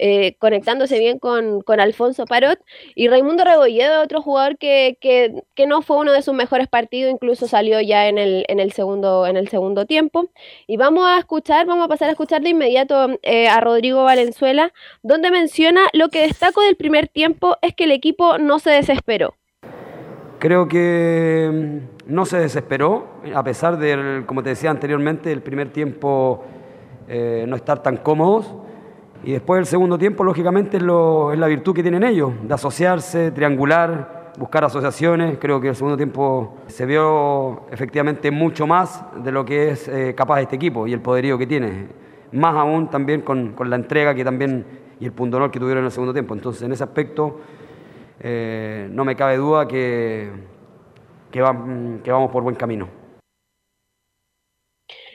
eh, eh, conectándose bien con, con, Alfonso Parot. Y Raimundo Rebolledo, otro jugador que, que, que, no fue uno de sus mejores partidos, incluso salió ya en el, en el, segundo, en el segundo tiempo. Y vamos a escuchar, vamos a pasar a escuchar de inmediato a Rodrigo Valenzuela, donde menciona lo que destaco del primer tiempo es que el equipo no se desesperó. Creo que mm, no se desesperó, a pesar de, como te decía anteriormente, el primer tiempo eh, no estar tan cómodos. Y después el segundo tiempo, lógicamente, es, la virtud que tienen ellos, de asociarse, triangular, buscar asociaciones. Creo que el segundo tiempo se vio efectivamente mucho más de lo que es eh, capaz este equipo y el poderío que tiene. Más aún también con, con la entrega que también y el punto honor que tuvieron en el segundo tiempo. Entonces, en ese aspecto, eh, no me cabe duda que, que, va, que, vamos por buen camino.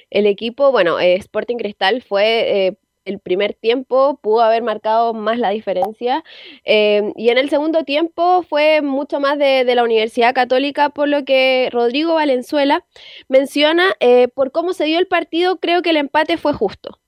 El equipo, bueno, eh, Sporting Cristal fue eh, el primer tiempo, pudo haber marcado más la diferencia. Eh, y en el segundo tiempo fue mucho más de, de, la Universidad Católica, por lo que Rodrigo Valenzuela menciona, eh, por cómo se dio el partido, creo que el empate fue justo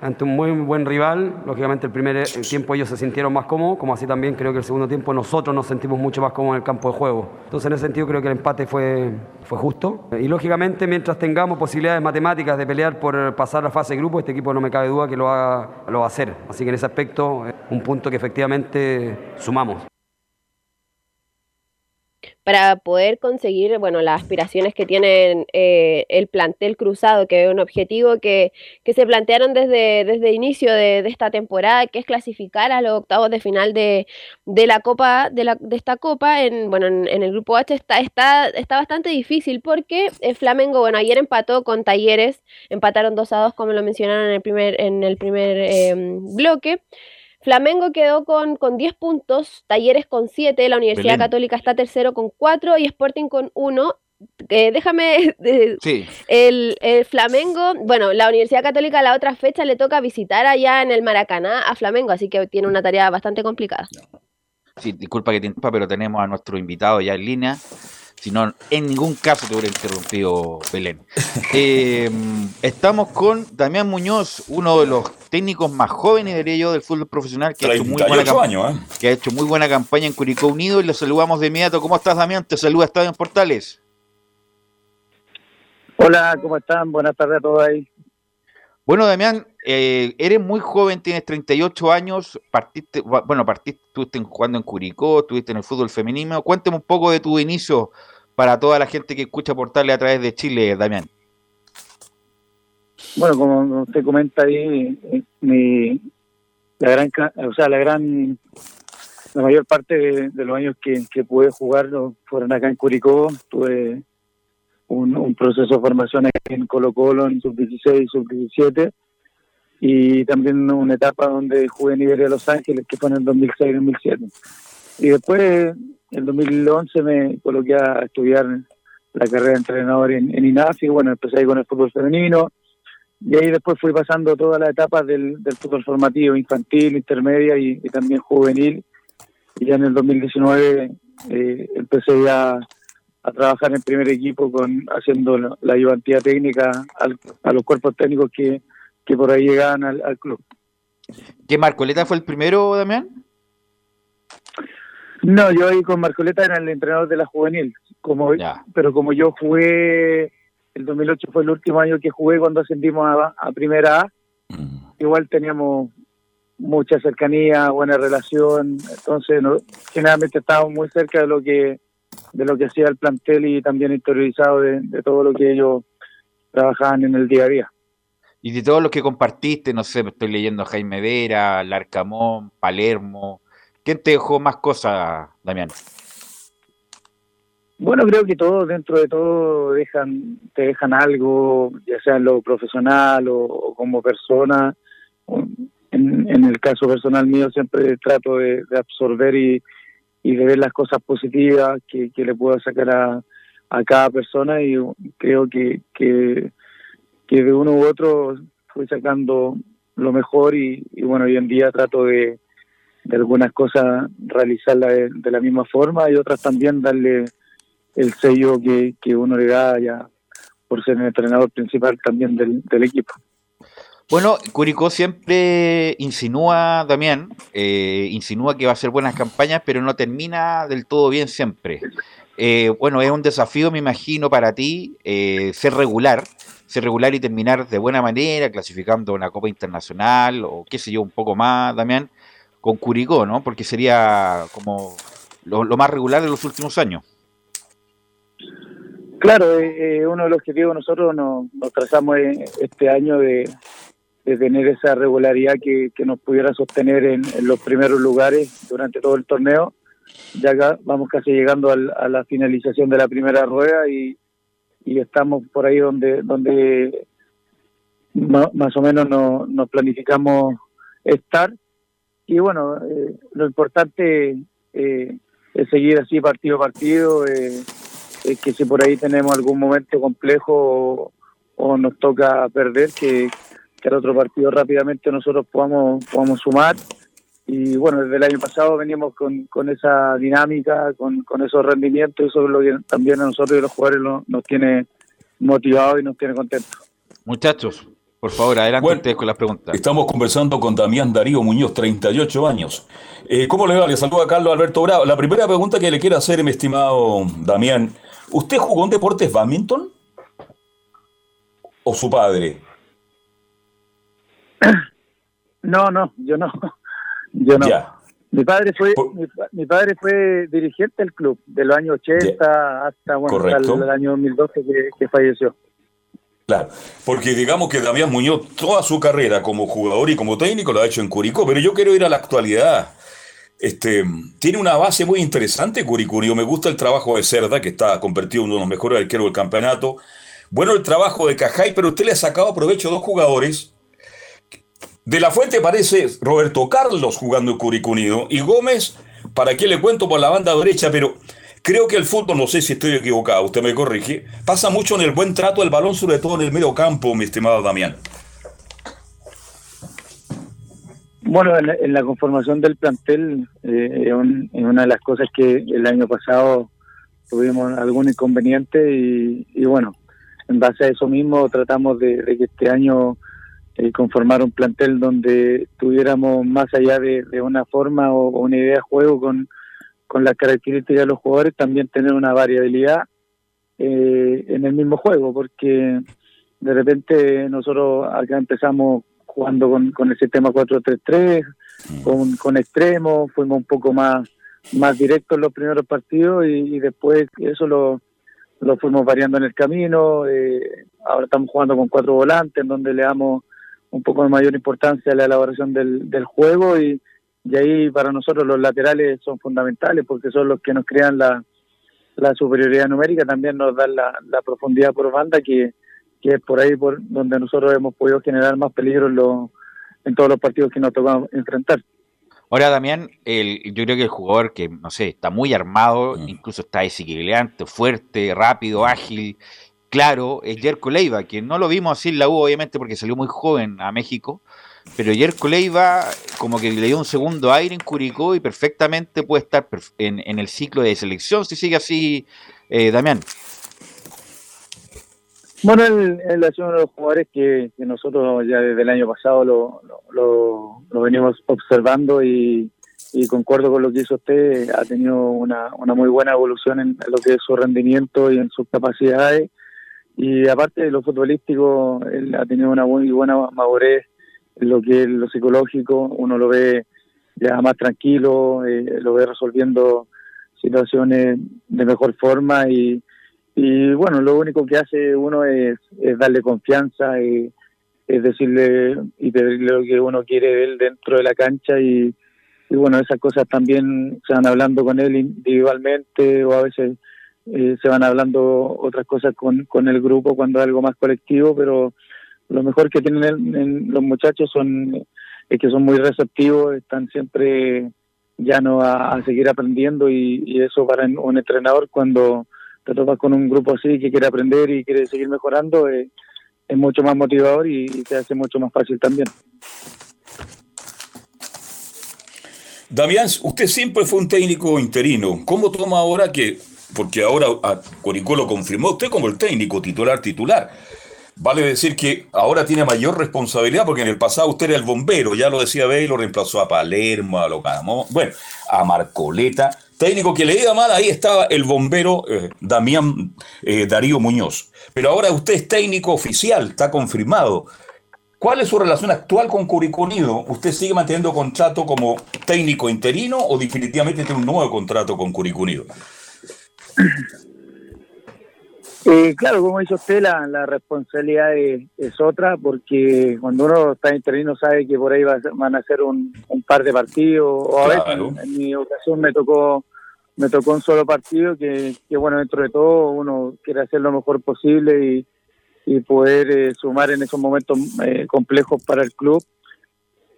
ante un muy buen rival. Lógicamente el primer tiempo ellos se sintieron más cómodos, como así también creo que el segundo tiempo nosotros nos sentimos mucho más cómodos en el campo de juego. Entonces en ese sentido creo que el empate fue, justo. Y lógicamente mientras tengamos posibilidades matemáticas de pelear por pasar la fase de grupo, este equipo no me cabe duda que lo, haga, lo va a hacer. Así que en ese aspecto un punto que efectivamente sumamos para poder conseguir, bueno, las aspiraciones que tienen eh, el plantel cruzado, que es un objetivo que, que se plantearon desde, desde inicio de, de, esta temporada, que es clasificar a los octavos de final de, de la Copa, de, la, de esta Copa, en, bueno, en, en, el grupo H está, está, está bastante difícil porque el Flamengo, bueno, ayer empató con Talleres, empataron 2 a 2, como lo mencionaron en el primer, en el primer eh, bloque. Flamengo quedó con, con 10 puntos, Talleres con 7, la Universidad Belén. Católica está tercero con 4 y Sporting con 1. Eh, déjame, eh, sí. el, el, Flamengo, bueno, la Universidad Católica la otra fecha le toca visitar allá en el Maracaná a Flamengo, así que tiene una tarea bastante complicada. Sí, disculpa que te interrumpa, pero tenemos a nuestro invitado ya en línea. Si no, en ningún caso te hubiera interrumpido Belén. Eh, estamos con Damián Muñoz, uno de los técnicos más jóvenes, diría yo, del fútbol profesional, que ha, hecho muy buena 38 cam- años, ¿eh? que ha hecho muy buena campaña en Curicó Unido y lo saludamos de inmediato. ¿Cómo estás, Damián? Te saluda Estadio en Portales. Hola, ¿cómo están? Buenas tardes a todos ahí. Bueno, Damián, eh, eres muy joven, tienes 38 años, partiste, bu- bueno, partiste, estuviste jugando en Curicó, estuviste en el fútbol femenino. Cuéntame un poco de tu inicio para toda la gente que escucha Portales a través de Chile, Damián. Bueno, como usted comenta ahí, eh, mi, la gran, o sea, la gran, la mayor parte de, los años que, que pude jugar fueron acá en Curicó. Tuve un, un proceso de formación en Colo Colo, en sub-16 y sub-17, y también una etapa donde jugué en Iberia Los Ángeles, que fue en el 2006-2007. Y después, en 2011, me coloqué a estudiar la carrera de entrenador en, en INAFI, bueno, empecé ahí con el fútbol femenino, y ahí después fui pasando todas las etapas del, fútbol formativo, infantil, intermedia y, y también juvenil. Y ya en el 2019 eh, empecé ya a trabajar en primer equipo con haciendo la, ayudantía técnica al- a los cuerpos técnicos que, que por ahí llegaban al, al club. ¿Qué Marcoleta fue el primero, Damián? No, yo ahí con Marcoleta era el entrenador de la juvenil, como, pero como yo jugué, el 2008 fue el último año que jugué cuando ascendimos a, a Primera A, igual teníamos mucha cercanía, buena relación, entonces no, generalmente estábamos muy cerca de lo que de lo que hacía el plantel y también interiorizado de, de todo lo que ellos trabajaban en el día a día. Y de todos los que compartiste, no sé, estoy leyendo a Jaime Vera, Larcamón, Palermo. ¿Quién te dejó más cosas, Damián? Bueno, creo que todos dentro de todo dejan, te dejan algo, ya sea en lo profesional o, o como persona. En, en el caso personal mío siempre trato de, de absorber y, y de ver las cosas positivas que, que le puedo sacar a, a cada persona y creo que, que, de uno u otro fui sacando lo mejor y, bueno, hoy en día trato de, de algunas cosas realizarlas de, de la misma forma y otras también darle el sello que, que uno le da ya por ser el entrenador principal también del, del equipo. Bueno, Curicó siempre insinúa, Damián, eh, insinúa que va a hacer buenas campañas, pero no termina del todo bien siempre. Eh, bueno, es un desafío, me imagino, para ti eh, ser regular, ser regular y terminar de buena manera, clasificando una Copa Internacional o qué sé yo, un poco más, Damián, con Curicó, ¿no? Porque sería como lo, más regular de los últimos años. Claro, eh, eh, uno de los objetivos nosotros nos, nos trazamos este año de, de tener esa regularidad que, que nos pudiera sostener en, en los primeros lugares durante todo el torneo. Ya acá vamos casi llegando a la finalización de la primera rueda y, y estamos por ahí donde donde más o menos no- nos planificamos estar. Y bueno, eh, lo importante eh, es seguir así partido a partido. eh, es que si por ahí tenemos algún momento complejo o, o nos toca perder, que, que al otro partido rápidamente nosotros podamos, podamos sumar. Y bueno, desde el año pasado venimos con, con esa dinámica, con, con esos rendimientos, y eso es lo que también a nosotros y a los jugadores lo- nos tiene motivados y nos tiene contentos. Muchachos, por favor, adelante ustedes con las preguntas. Estamos conversando con Damián Darío Muñoz, 38 años. Eh, ¿Cómo le va? Le saluda Carlos Alberto Bravo. La primera pregunta que le quiero hacer, mi estimado Damián, ¿usted jugó en deportes badminton? ¿O su padre? No, no, yo no. Yo no. Mi padre fue mi, pa- mi padre fue dirigente del club de los años 80 hasta bueno el año 2012 que, que falleció. Claro, porque digamos que Damián Muñoz toda su carrera como jugador y como técnico lo ha hecho en Curicó, pero yo quiero ir a la actualidad. Este, tiene una base muy interesante Curicurio, me gusta el trabajo de Cerda, que está convertido en uno de los mejores arqueros del campeonato. Bueno, el trabajo de Cajay, pero usted le ha sacado provecho a dos jugadores. De la Fuente parece Roberto Carlos jugando en Curicó Unido y Gómez, para qué le cuento por la banda derecha, pero creo que el fútbol, no sé si estoy equivocado, usted me corrige, pasa mucho en el buen trato del balón, sobre todo en el medio campo, mi estimado Damián. Bueno, en la, en la conformación del plantel, eh, es una de las cosas que el año pasado tuvimos algún inconveniente y, y bueno, en base a eso mismo tratamos de, de que este año eh, conformar un plantel donde tuviéramos más allá de, una forma o, una idea de juego con, con las características de los jugadores, también tener una variabilidad eh, en el mismo juego, porque de repente nosotros acá empezamos jugando con, con el sistema 4-3-3, con, con extremos, fuimos un poco más, más directos en los primeros partidos y, y después eso lo, lo fuimos variando en el camino. eh, ahora estamos jugando con cuatro volantes, en donde le damos un poco de mayor importancia a la elaboración del, del juego y, y ahí para nosotros los laterales son fundamentales porque son los que nos crean la, la superioridad numérica, también nos dan la, la profundidad por banda que, que es por ahí por donde nosotros hemos podido generar más peligro en, los- en todos los partidos que nos tocamos enfrentar. Ahora, Damián, el, yo creo que el jugador que, no sé, está muy armado, incluso está desequilibrante, fuerte, rápido, ágil, claro, es Jerko Leiva, que no lo vimos así en la U, obviamente, porque salió muy joven a México, pero Jerko Leiva como que le dio un segundo aire en Curicó y perfectamente puede estar en, en el ciclo de selección si sigue así, eh, Damián. Bueno, él, él ha sido uno de los jugadores que, que nosotros ya desde el año pasado lo, lo, lo- lo venimos observando y, y concuerdo con lo que hizo usted, ha tenido una, una muy buena evolución en lo que es su rendimiento y en sus capacidades y aparte de lo futbolístico, él ha tenido una muy buena madurez en lo que es lo psicológico, uno lo ve ya más tranquilo, eh, lo ve resolviendo situaciones de mejor forma y, y bueno, lo único que hace uno es, darle confianza, y, es decirle y pedirle lo que uno quiere de él dentro de la cancha y, y bueno, esas cosas también se van hablando con él individualmente o a veces eh, se van hablando otras cosas con, con el grupo cuando es algo más colectivo, pero lo mejor que tienen el- en los muchachos son es que son muy receptivos, están siempre llanos a, a seguir aprendiendo y, eso para un un entrenador cuando te topas con un grupo así que quiere aprender y quiere seguir mejorando eh, es mucho más motivador y, y te hace mucho más fácil también. Damián, usted siempre fue un técnico interino. ¿Cómo toma ahora que, porque ahora a Curicó lo confirmó usted como el técnico titular titular? Vale decir que ahora tiene mayor responsabilidad porque en el pasado usted era el bombero, ya lo decía Bey, lo reemplazó a Palermo, a Locamó, bueno, a Marcoleta. Técnico que le iba mal, ahí estaba el bombero eh, Damián eh, Darío Muñoz. Pero ahora usted es técnico oficial, está confirmado. ¿Cuál es su relación actual con Curicó Unido? ¿Usted sigue manteniendo contrato como técnico interino o definitivamente tiene un nuevo contrato con Curicó Unido? Eh, claro, como dice usted, la, la responsabilidad es, es otra, porque cuando uno está interino sabe que por ahí va van a ser un, un par de partidos, o a Claro. veces, en, en mi ocasión me tocó me tocó un solo partido, que, que bueno, dentro de todo uno quiere hacer lo mejor posible y, y poder eh, sumar en esos momentos eh, complejos para el club.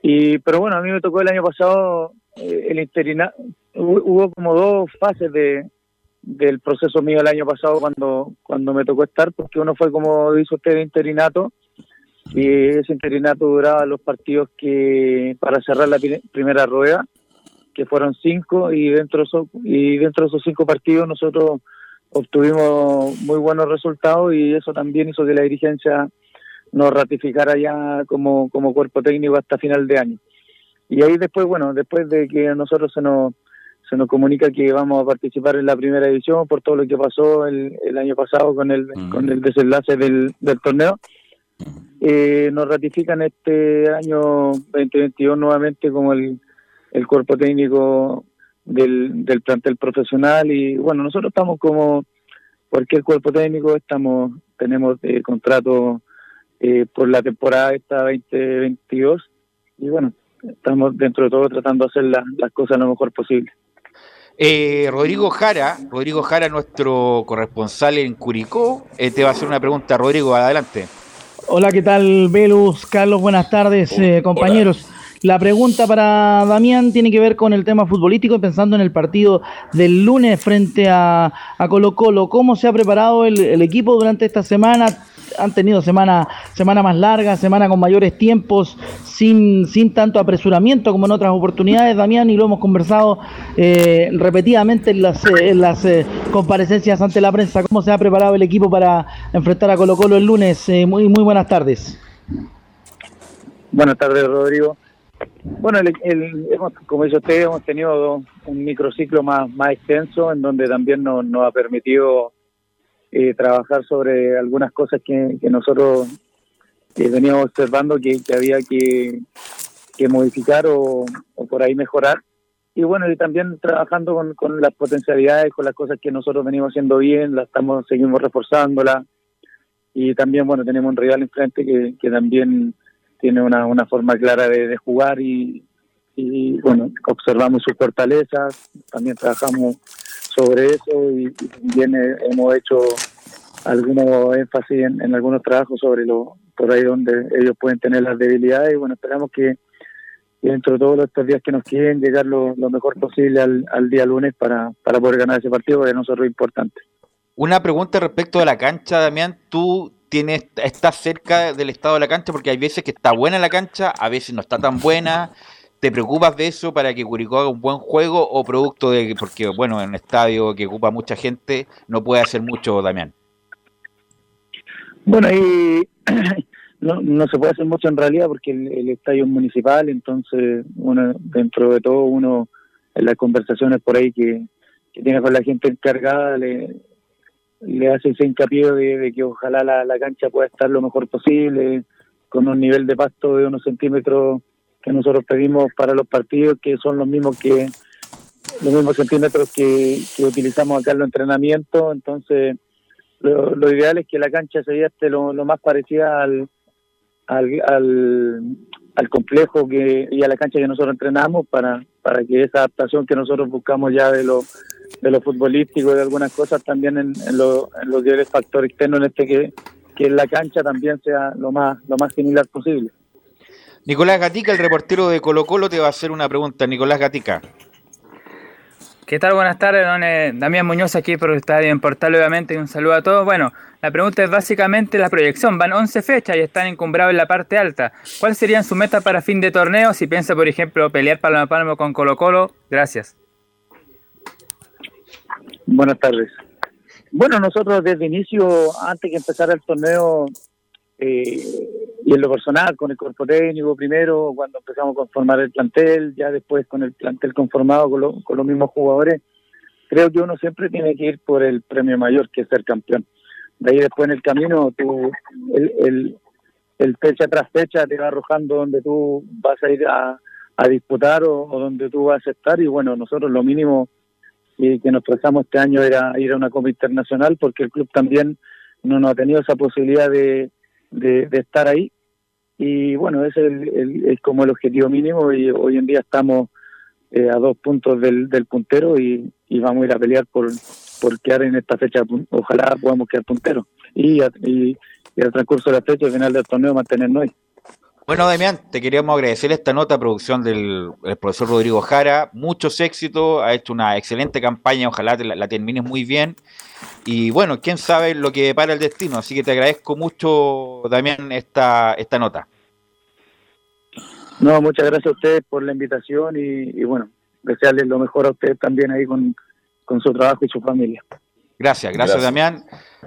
Y, pero bueno, a mí me tocó el año pasado eh, el interina, hubo, hubo como dos fases de, del proceso mío el año pasado cuando cuando me tocó estar, porque uno fue como dice usted de interinato y ese interinato duraba los partidos que para cerrar la pri- primera rueda, que fueron cinco y dentro de esos, y dentro de esos cinco partidos nosotros obtuvimos muy buenos resultados y eso también hizo que la dirigencia nos ratificara ya como, como cuerpo técnico hasta final de año. Y ahí después, bueno, después de que a nosotros se nos se nos comunica que vamos a participar en la primera edición por todo lo que pasó el, el año pasado con el, con el desenlace del, del torneo. Eh, nos ratifican este año 2022 nuevamente como el, el cuerpo técnico del, del plantel profesional y bueno, nosotros estamos como cualquier cuerpo técnico, estamos tenemos eh, contrato eh, por la temporada esta 2022 y bueno, estamos dentro de todo tratando de hacer la- las cosas lo mejor posible. Eh, Rodrigo Jara, Rodrigo Jara, nuestro corresponsal en Curicó, eh, te va a hacer una pregunta. Rodrigo, adelante. Hola, ¿qué tal, Velus? Carlos, buenas tardes, eh, compañeros. La pregunta para Damián tiene que ver con el tema futbolístico, pensando en el partido del lunes frente a, a Colo Colo. ¿Cómo se ha preparado el, el equipo durante esta semana? Han tenido semana, semana más larga, semana con mayores tiempos, sin, sin tanto apresuramiento como en otras oportunidades, Damián, y lo hemos conversado eh, repetidamente en las, eh, en las eh, comparecencias ante la prensa. ¿Cómo se ha preparado el equipo para enfrentar a Colo Colo el lunes? Eh, muy, muy buenas tardes. Buenas tardes, Rodrigo. Bueno, el- el- hemos, como dice hemos tenido un microciclo más, más extenso en donde también nos, nos ha permitido eh, trabajar sobre algunas cosas que, nosotros eh, veníamos observando que, había que, modificar o, por ahí mejorar. Y bueno, y también trabajando con, las potencialidades, con las cosas que nosotros venimos haciendo bien, las estamos, seguimos reforzándolas. Y también, bueno, tenemos un rival enfrente que, también tiene una, una forma clara de, jugar y, bueno, observamos sus fortalezas, también trabajamos sobre eso y, también eh, hemos hecho algunos énfasis en, algunos trabajos sobre lo por ahí donde ellos pueden tener las debilidades y bueno, esperamos que, dentro de todos estos días que nos queden llegar lo, lo mejor posible al, al día lunes para, para poder ganar ese partido, que para nosotros es importante. Una pregunta respecto de la cancha, Damián. ¿Tú tienes, estás cerca del estado de la cancha? Porque hay veces que está buena la cancha, a veces no está tan buena. ¿Te preocupas de eso para que Curicó haga un buen juego o producto de que, porque bueno, en un estadio que ocupa mucha gente no puede hacer mucho, Damián? Bueno, y no, no se puede hacer mucho en realidad porque el, estadio es municipal, entonces uno, dentro de todo, uno en las conversaciones por ahí que, que tiene con la gente encargada le, le hace ese hincapié de, de que ojalá la, la cancha pueda estar lo mejor posible, con un nivel de pasto de unos centímetros que nosotros pedimos para los partidos, que son los mismos que los mismos centímetros que, utilizamos acá en los entrenamientos, entonces lo, ideal es que la cancha se esté lo, más parecida al, al, complejo que, y a la cancha que nosotros entrenamos para, para que esa adaptación que nosotros buscamos ya de lo, de lo futbolístico de algunas cosas también en, en lo, en lo que en este que, que en la cancha también sea lo más, lo más similar posible. Nicolás Gatica, el reportero de Colo Colo, te va a hacer una pregunta. Nicolás Gatica. ¿Qué tal? Buenas tardes, don eh, Damián Muñoz aquí por Estadio en Portal, obviamente, y un saludo a todos. Bueno, la pregunta es básicamente la proyección. Van 11 fechas y están encumbrados en la parte alta. ¿Cuáles serían sus metas para fin de torneo? Si piensa, por ejemplo, pelear palmo a palmo con Colo Colo. Gracias. Buenas tardes. Bueno, nosotros desde inicio, antes que empezara el torneo, eh, y en lo personal, con el cuerpo técnico primero, cuando empezamos a conformar el plantel, ya después con el plantel conformado con, lo- con los mismos jugadores, creo que uno siempre tiene que ir por el premio mayor, que es ser campeón. De ahí después en el camino, tú, el, el, fecha tras fecha te va arrojando donde tú vas a ir a, a disputar o, o donde tú vas a estar. Y bueno, nosotros lo mínimo y que nos trazamos este año era ir a una Copa Internacional porque el club también no nos ha tenido esa posibilidad de, de estar ahí. Y bueno, ese es, el, es como el objetivo mínimo y hoy en día estamos eh, a dos puntos del, del puntero y, y vamos a ir a pelear por, por quedar en esta fecha. Ojalá podamos quedar punteros y, y, y transcurso de la fecha, al final del torneo, mantenernos ahí. Bueno, Damián, te queríamos agradecer esta nota, producción del, profesor Rodrigo Jara. Muchos éxitos, ha hecho una excelente campaña, ojalá te la, la termines muy bien. Y bueno, quién sabe lo que para el destino. Así que te agradezco mucho, Damián, esta, esta nota. No, muchas gracias a ustedes por la invitación y, y bueno, desearles lo mejor a ustedes también ahí con, con su trabajo y su familia. Gracias, gracias, Gracias. Damián.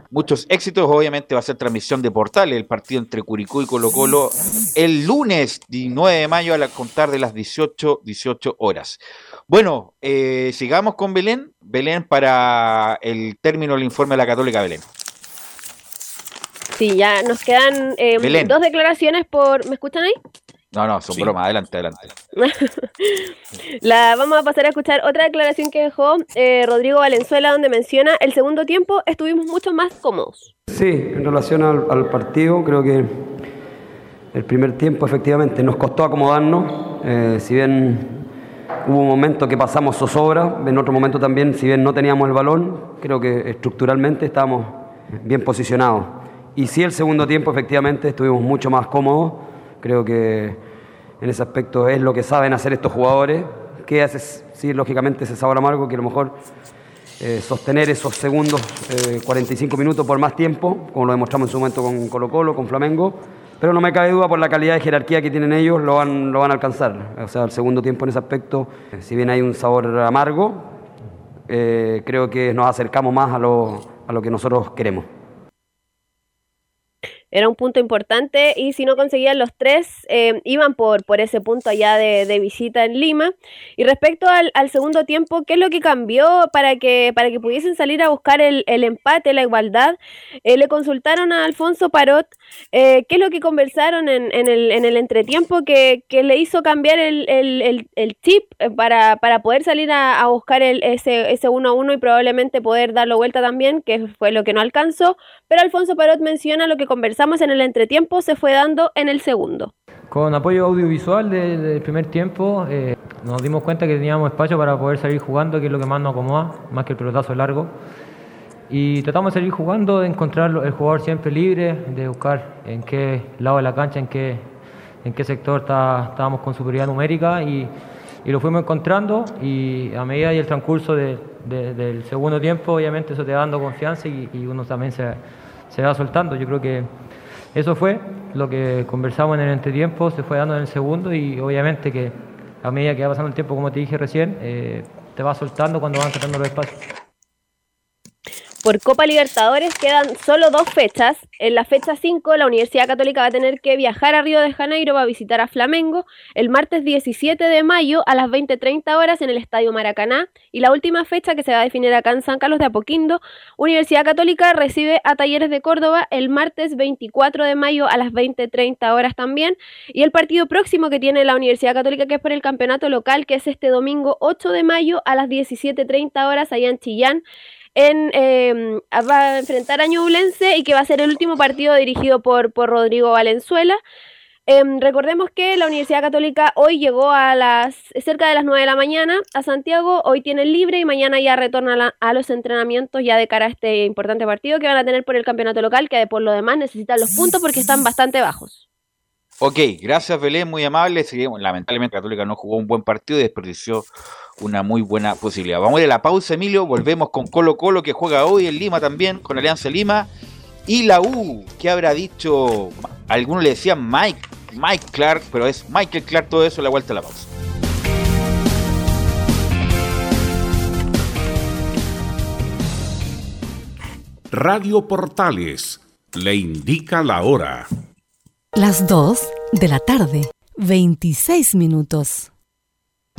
Muchos éxitos. Obviamente va a ser transmisión de portales el partido entre Curicó y Colo Colo el lunes 19 de mayo a la contar de las 18, 18 horas. Bueno, eh, sigamos con Belén. Belén para el término del informe de la Católica Belén. Sí, ya nos quedan eh, dos declaraciones por... ¿Me escuchan ahí? No, no, son bromas. Adelante, adelante. La, vamos a pasar a escuchar otra declaración que dejó eh, Rodrigo Valenzuela, donde menciona el segundo tiempo estuvimos mucho más cómodos. Sí, en relación al, al partido, creo que el primer tiempo efectivamente nos costó acomodarnos, eh, si bien hubo un momento que pasamos zozobra, en otro momento también, si bien no teníamos el balón, creo que estructuralmente estábamos bien posicionados. Y sí, el segundo tiempo efectivamente estuvimos mucho más cómodos, creo que en ese aspecto es lo que saben hacer estos jugadores, que hace, sí, lógicamente ese sabor amargo que a lo mejor eh, sostener esos segundos eh, 45 minutos por más tiempo, como lo demostramos en su momento con Colo Colo, con Flamengo, pero no me cabe duda por la calidad de jerarquía que tienen ellos, lo van, lo van a alcanzar. O sea, el segundo tiempo en ese aspecto, eh, si bien hay un sabor amargo, eh, creo que nos acercamos más a lo, a lo que nosotros queremos. Era un punto importante y si no conseguían los tres, eh, iban por, por ese punto allá de, de visita en Lima. Y respecto al, al, segundo tiempo, ¿qué es lo que cambió para que, para que pudiesen salir a buscar el, el empate, la igualdad? Eh, le consultaron a Alfonso Parot eh, qué es lo que conversaron en, en, el, en el entretiempo que, que le hizo cambiar el, el, el, chip para, para poder salir a, a buscar el, ese, ese 1 a 1 y probablemente poder darlo vuelta también, que fue lo que no alcanzó. Pero Alfonso Parot menciona lo que conversamos en el entretiempo se fue dando en el segundo. Con apoyo audiovisual del de primer tiempo eh, nos dimos cuenta que teníamos espacio para poder salir jugando, que es lo que más nos acomoda, más que el pelotazo largo. Y tratamos de salir jugando, de encontrar el jugador siempre libre, de buscar en qué lado de la cancha, en qué, en qué sector está, estábamos con superioridad numérica y, y, lo fuimos encontrando y a medida y el transcurso de, de, del segundo tiempo, obviamente eso te va dando confianza y, y uno también se, se va soltando. Yo creo que eso fue lo que conversamos en el entretiempo, se fue dando en el segundo y obviamente que a medida que va pasando el tiempo, como te dije recién, eh, te va soltando cuando van sacando los espacios. Por Copa Libertadores quedan solo dos fechas. En la fecha 5, la Universidad Católica va a tener que viajar a Río de Janeiro para visitar a Flamengo el martes 17 de mayo a las 20.30 horas en el Estadio Maracaná. Y la última fecha que se va a definir acá en San Carlos de Apoquindo, Universidad Católica recibe a Talleres de Córdoba el martes 24 de mayo a las 20.30 horas también. Y el partido próximo que tiene la Universidad Católica, que es por el campeonato local, que es este domingo 8 de mayo a las 17.30 horas allá en Chillán en, eh, va a enfrentar a Ñublense y que va a ser el último partido dirigido por, por Rodrigo Valenzuela. Eh, recordemos que la Universidad Católica hoy llegó a las cerca de las 9 de la mañana a Santiago, hoy tiene libre y mañana ya retorna a, los entrenamientos ya de cara a este importante partido que van a tener por el campeonato local, que por lo demás necesitan los puntos porque están bastante bajos. Ok, gracias Belén, muy amable. Lamentablemente Católica no jugó un buen partido y desperdició una muy buena posibilidad. Vamos a ir a la pausa, Emilio. Volvemos con Colo Colo, que juega hoy en Lima también, con Alianza Lima. Y la U, que habrá dicho, algunos le decían Mike, Mike Clark, pero es Michael Clark, todo eso, la vuelta a la pausa. Radio Portales le indica la hora. Las 2 de la tarde, 26 minutos.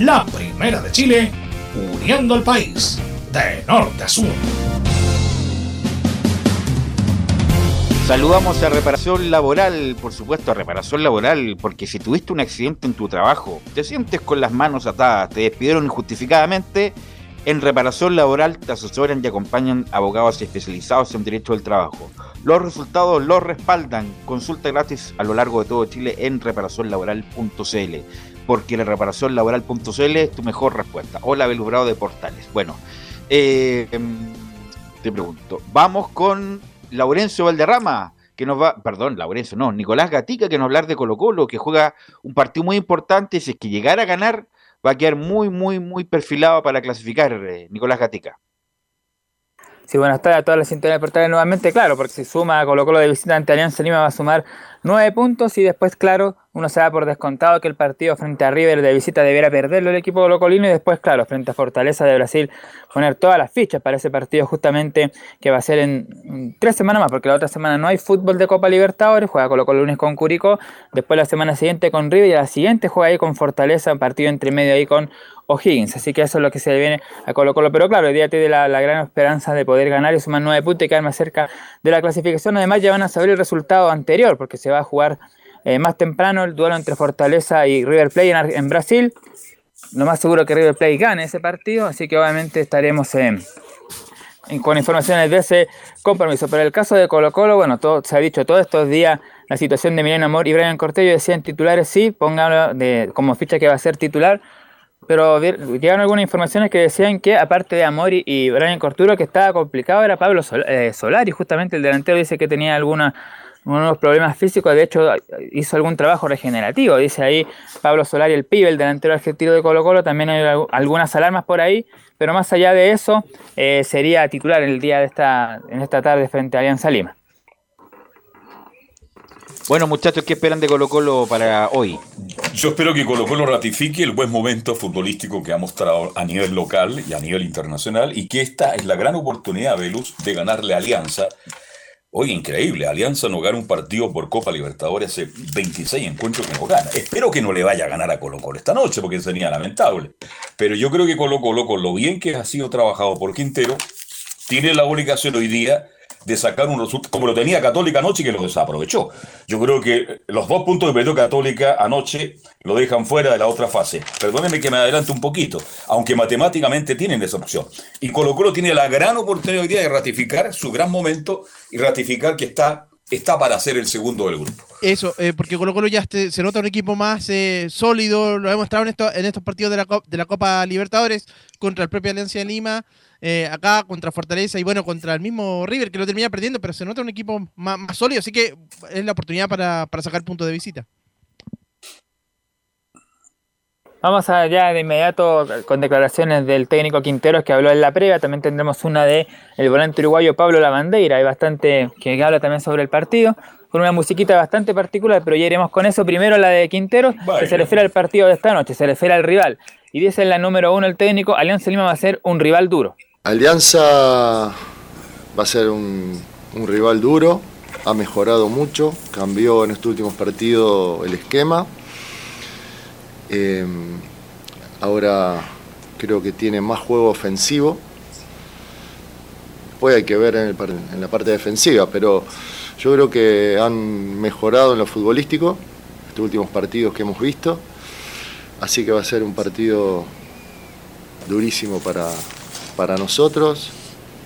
La primera de Chile, uniendo al país de norte a sur. Saludamos a Reparación Laboral, por supuesto a Reparación Laboral, porque si tuviste un accidente en tu trabajo, te sientes con las manos atadas, te despidieron injustificadamente, en Reparación Laboral te asesoran y acompañan abogados especializados en derecho del trabajo. Los resultados los respaldan. Consulta gratis a lo largo de todo Chile en reparacionlaboral.cl, porque la reparacionlaboral.cl es tu mejor respuesta. Hola, Belurado de Portales. Bueno, eh, em, te pregunto, vamos con Laurencio Valderrama, que nos va, perdón, Laurencio, no, Nicolás Gatica, que nos va a hablar de Colo Colo, que juega un partido muy importante, si es que llegara a ganar, va a quedar muy, muy, muy perfilado para clasificar, eh, Nicolás Gatica. Sí, buenas tardes a todas las sintonías de portales nuevamente, claro, porque si suma Colo Colo de visita ante Alianza Lima va a sumar nueve puntos y después, claro, uno se da por descontado que el partido frente a River de visita debiera perderlo el equipo colocolino y después, claro, frente a Fortaleza de Brasil poner todas las fichas para ese partido justamente que va a ser en, tres semanas más, porque la otra semana no hay fútbol de Copa Libertadores, juega Colo Colo lunes con Curicó, después la semana siguiente con River y la siguiente juega ahí con Fortaleza, un partido entre medio ahí con O'Higgins, así que eso es lo que se viene a Colo Colo, pero claro, hoy día tiene la, la gran esperanza de poder ganar y sumar nueve puntos y quedar más cerca de la clasificación, además ya van a saber el resultado anterior, porque se va a jugar eh, más temprano el duelo entre Fortaleza y River Plate en, Brasil. Lo más seguro que River Plate gane ese partido, así que obviamente estaremos con informaciones de ese compromiso. Pero el caso de Colo Colo, bueno, todo, se ha dicho todos estos días la situación de Milena Amor y Brian Cortello decían titulares sí, pónganlo como ficha que va a ser titular. Pero llegaron algunas informaciones que decían que aparte de Amori y Brian Corturo que estaba complicado era Pablo Sol- eh, Solari, justamente el delantero dice que tenía alguna, unos problemas físicos, de hecho hizo algún trabajo regenerativo, dice ahí Pablo Solari, el pibe, el delantero argentino de Colo Colo, también hay algu- algunas alarmas por ahí, pero más allá de eso eh, sería titular el día de esta, en esta tarde frente a Alianza Lima. Bueno, muchachos, ¿qué esperan de Colo Colo para hoy? Yo espero que Colo Colo ratifique el buen momento futbolístico que ha mostrado a nivel local y a nivel internacional y que esta es la gran oportunidad, Velus, de ganarle a Alianza. Oye, increíble, Alianza no gana un partido por Copa Libertadores hace 26 encuentros que no gana. Espero que no le vaya a ganar a Colo Colo esta noche porque sería lamentable. Pero yo creo que Colo Colo, con lo bien que ha sido trabajado por Quintero, tiene la obligación hoy día de sacar un resultado, como lo tenía Católica anoche, que lo desaprovechó. Yo creo que los dos puntos que perdió Católica anoche lo dejan fuera de la otra fase. Perdónenme que me adelante un poquito, aunque matemáticamente tienen esa opción. Y Colo Colo tiene la gran oportunidad hoy día de ratificar su gran momento y ratificar que está, está para ser el segundo del grupo. Eso, eh, porque Colo Colo ya este- se nota un equipo más eh, sólido, lo hemos mostrado en, esto- en estos partidos de la, Copa Libertadores contra el propio Alianza de Lima, eh, acá contra Fortaleza y bueno, contra el mismo River que lo termina perdiendo, pero se nota un equipo más, más sólido, así que es la oportunidad para, para sacar puntos de visita. Vamos allá de inmediato con declaraciones del técnico Quinteros que habló en la previa. También tendremos una de el volante uruguayo Pablo Lavandeira. Hay bastante que habla también sobre el partido. Con una musiquita bastante particular, pero ya iremos con eso. Primero la de Quinteros, que se refiere al partido de esta noche, se refiere al rival. Y dice en la número uno el técnico, Alianza Lima va a ser un rival duro. Alianza va a ser un, un rival duro, ha mejorado mucho, cambió en estos últimos partidos el esquema. Eh, ahora creo que tiene más juego ofensivo. Después hay que ver en, el en la parte defensiva, pero yo creo que han mejorado en lo futbolístico estos últimos partidos que hemos visto. Así que va a ser un partido durísimo para, para nosotros.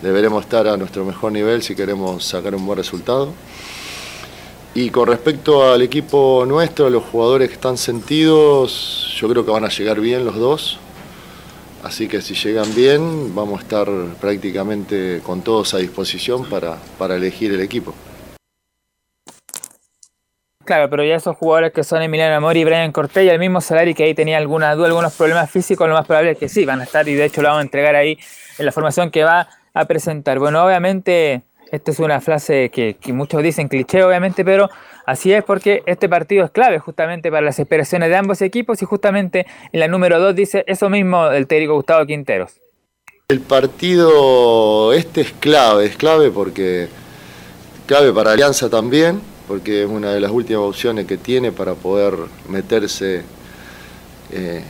Deberemos estar a nuestro mejor nivel si queremos sacar un buen resultado. Y con respecto al equipo nuestro, los jugadores que están sentidos, yo creo que van a llegar bien los dos. Así que si llegan bien, vamos a estar prácticamente con todos a disposición para, para elegir el equipo. Claro, pero ya esos jugadores que son Emiliano Amor y Brian Cortés y el mismo Solari que ahí tenía alguna duda, algunos problemas físicos, lo más probable es que sí, van a estar y de hecho lo vamos a entregar ahí en la formación que va a presentar. Bueno, obviamente, esta es una frase que, muchos dicen cliché, obviamente, pero así es porque este partido es clave justamente para las esperaciones de ambos equipos y justamente en la número 2 dice eso mismo el técnico Gustavo Quinteros. El partido este es clave, es clave porque clave para Alianza también, porque es una de las últimas opciones que tiene para poder meterse, eh,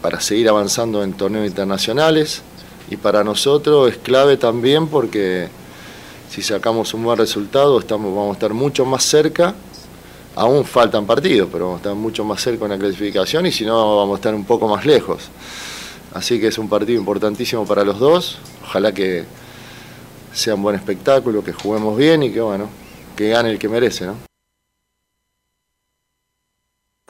para seguir avanzando en torneos internacionales. Y para nosotros es clave también porque si sacamos un buen resultado, estamos, vamos a estar mucho más cerca. Aún faltan partidos, pero vamos a estar mucho más cerca en la clasificación y si no, vamos a estar un poco más lejos. Así que es un partido importantísimo para los dos. Ojalá que sea un buen espectáculo, que juguemos bien y que bueno, que gane el que merece, ¿no?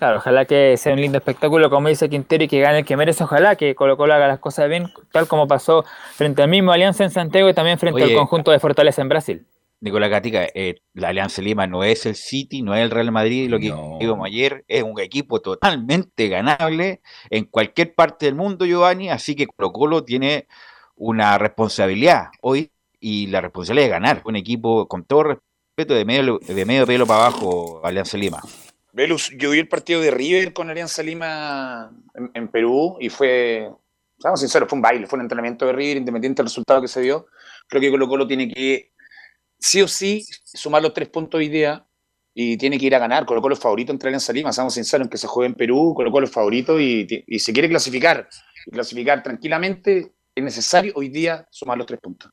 Claro, ojalá que sea un lindo espectáculo, como dice Quintero, y que gane el que merece. Ojalá que Colo Colo haga las cosas bien, tal como pasó frente al mismo Alianza en Santiago y también frente Oye, al conjunto de Fortaleza en Brasil. Nicolás Gatica, eh, la Alianza Lima no es el City, no es el Real Madrid, lo que dijimos ayer, es un equipo totalmente ganable en cualquier parte del mundo, Giovanni, así que Colo Colo tiene una responsabilidad hoy y la responsabilidad de ganar, un equipo con todo respeto de medio, de medio pelo para abajo, Alianza Lima. Velus, yo vi el partido de River con Alianza Lima en, Perú y fue, seamos sinceros, fue un baile, fue un entrenamiento de River, independiente del resultado que se dio. Creo que Colo Colo tiene que, sí o sí, sumar los tres puntos hoy día y tiene que ir a ganar. Colo Colo es favorito entre Alianza Lima, seamos sinceros, en que se juegue en Perú, Colo Colo es favorito y, y si quiere clasificar, clasificar tranquilamente, es necesario hoy día sumar los tres puntos.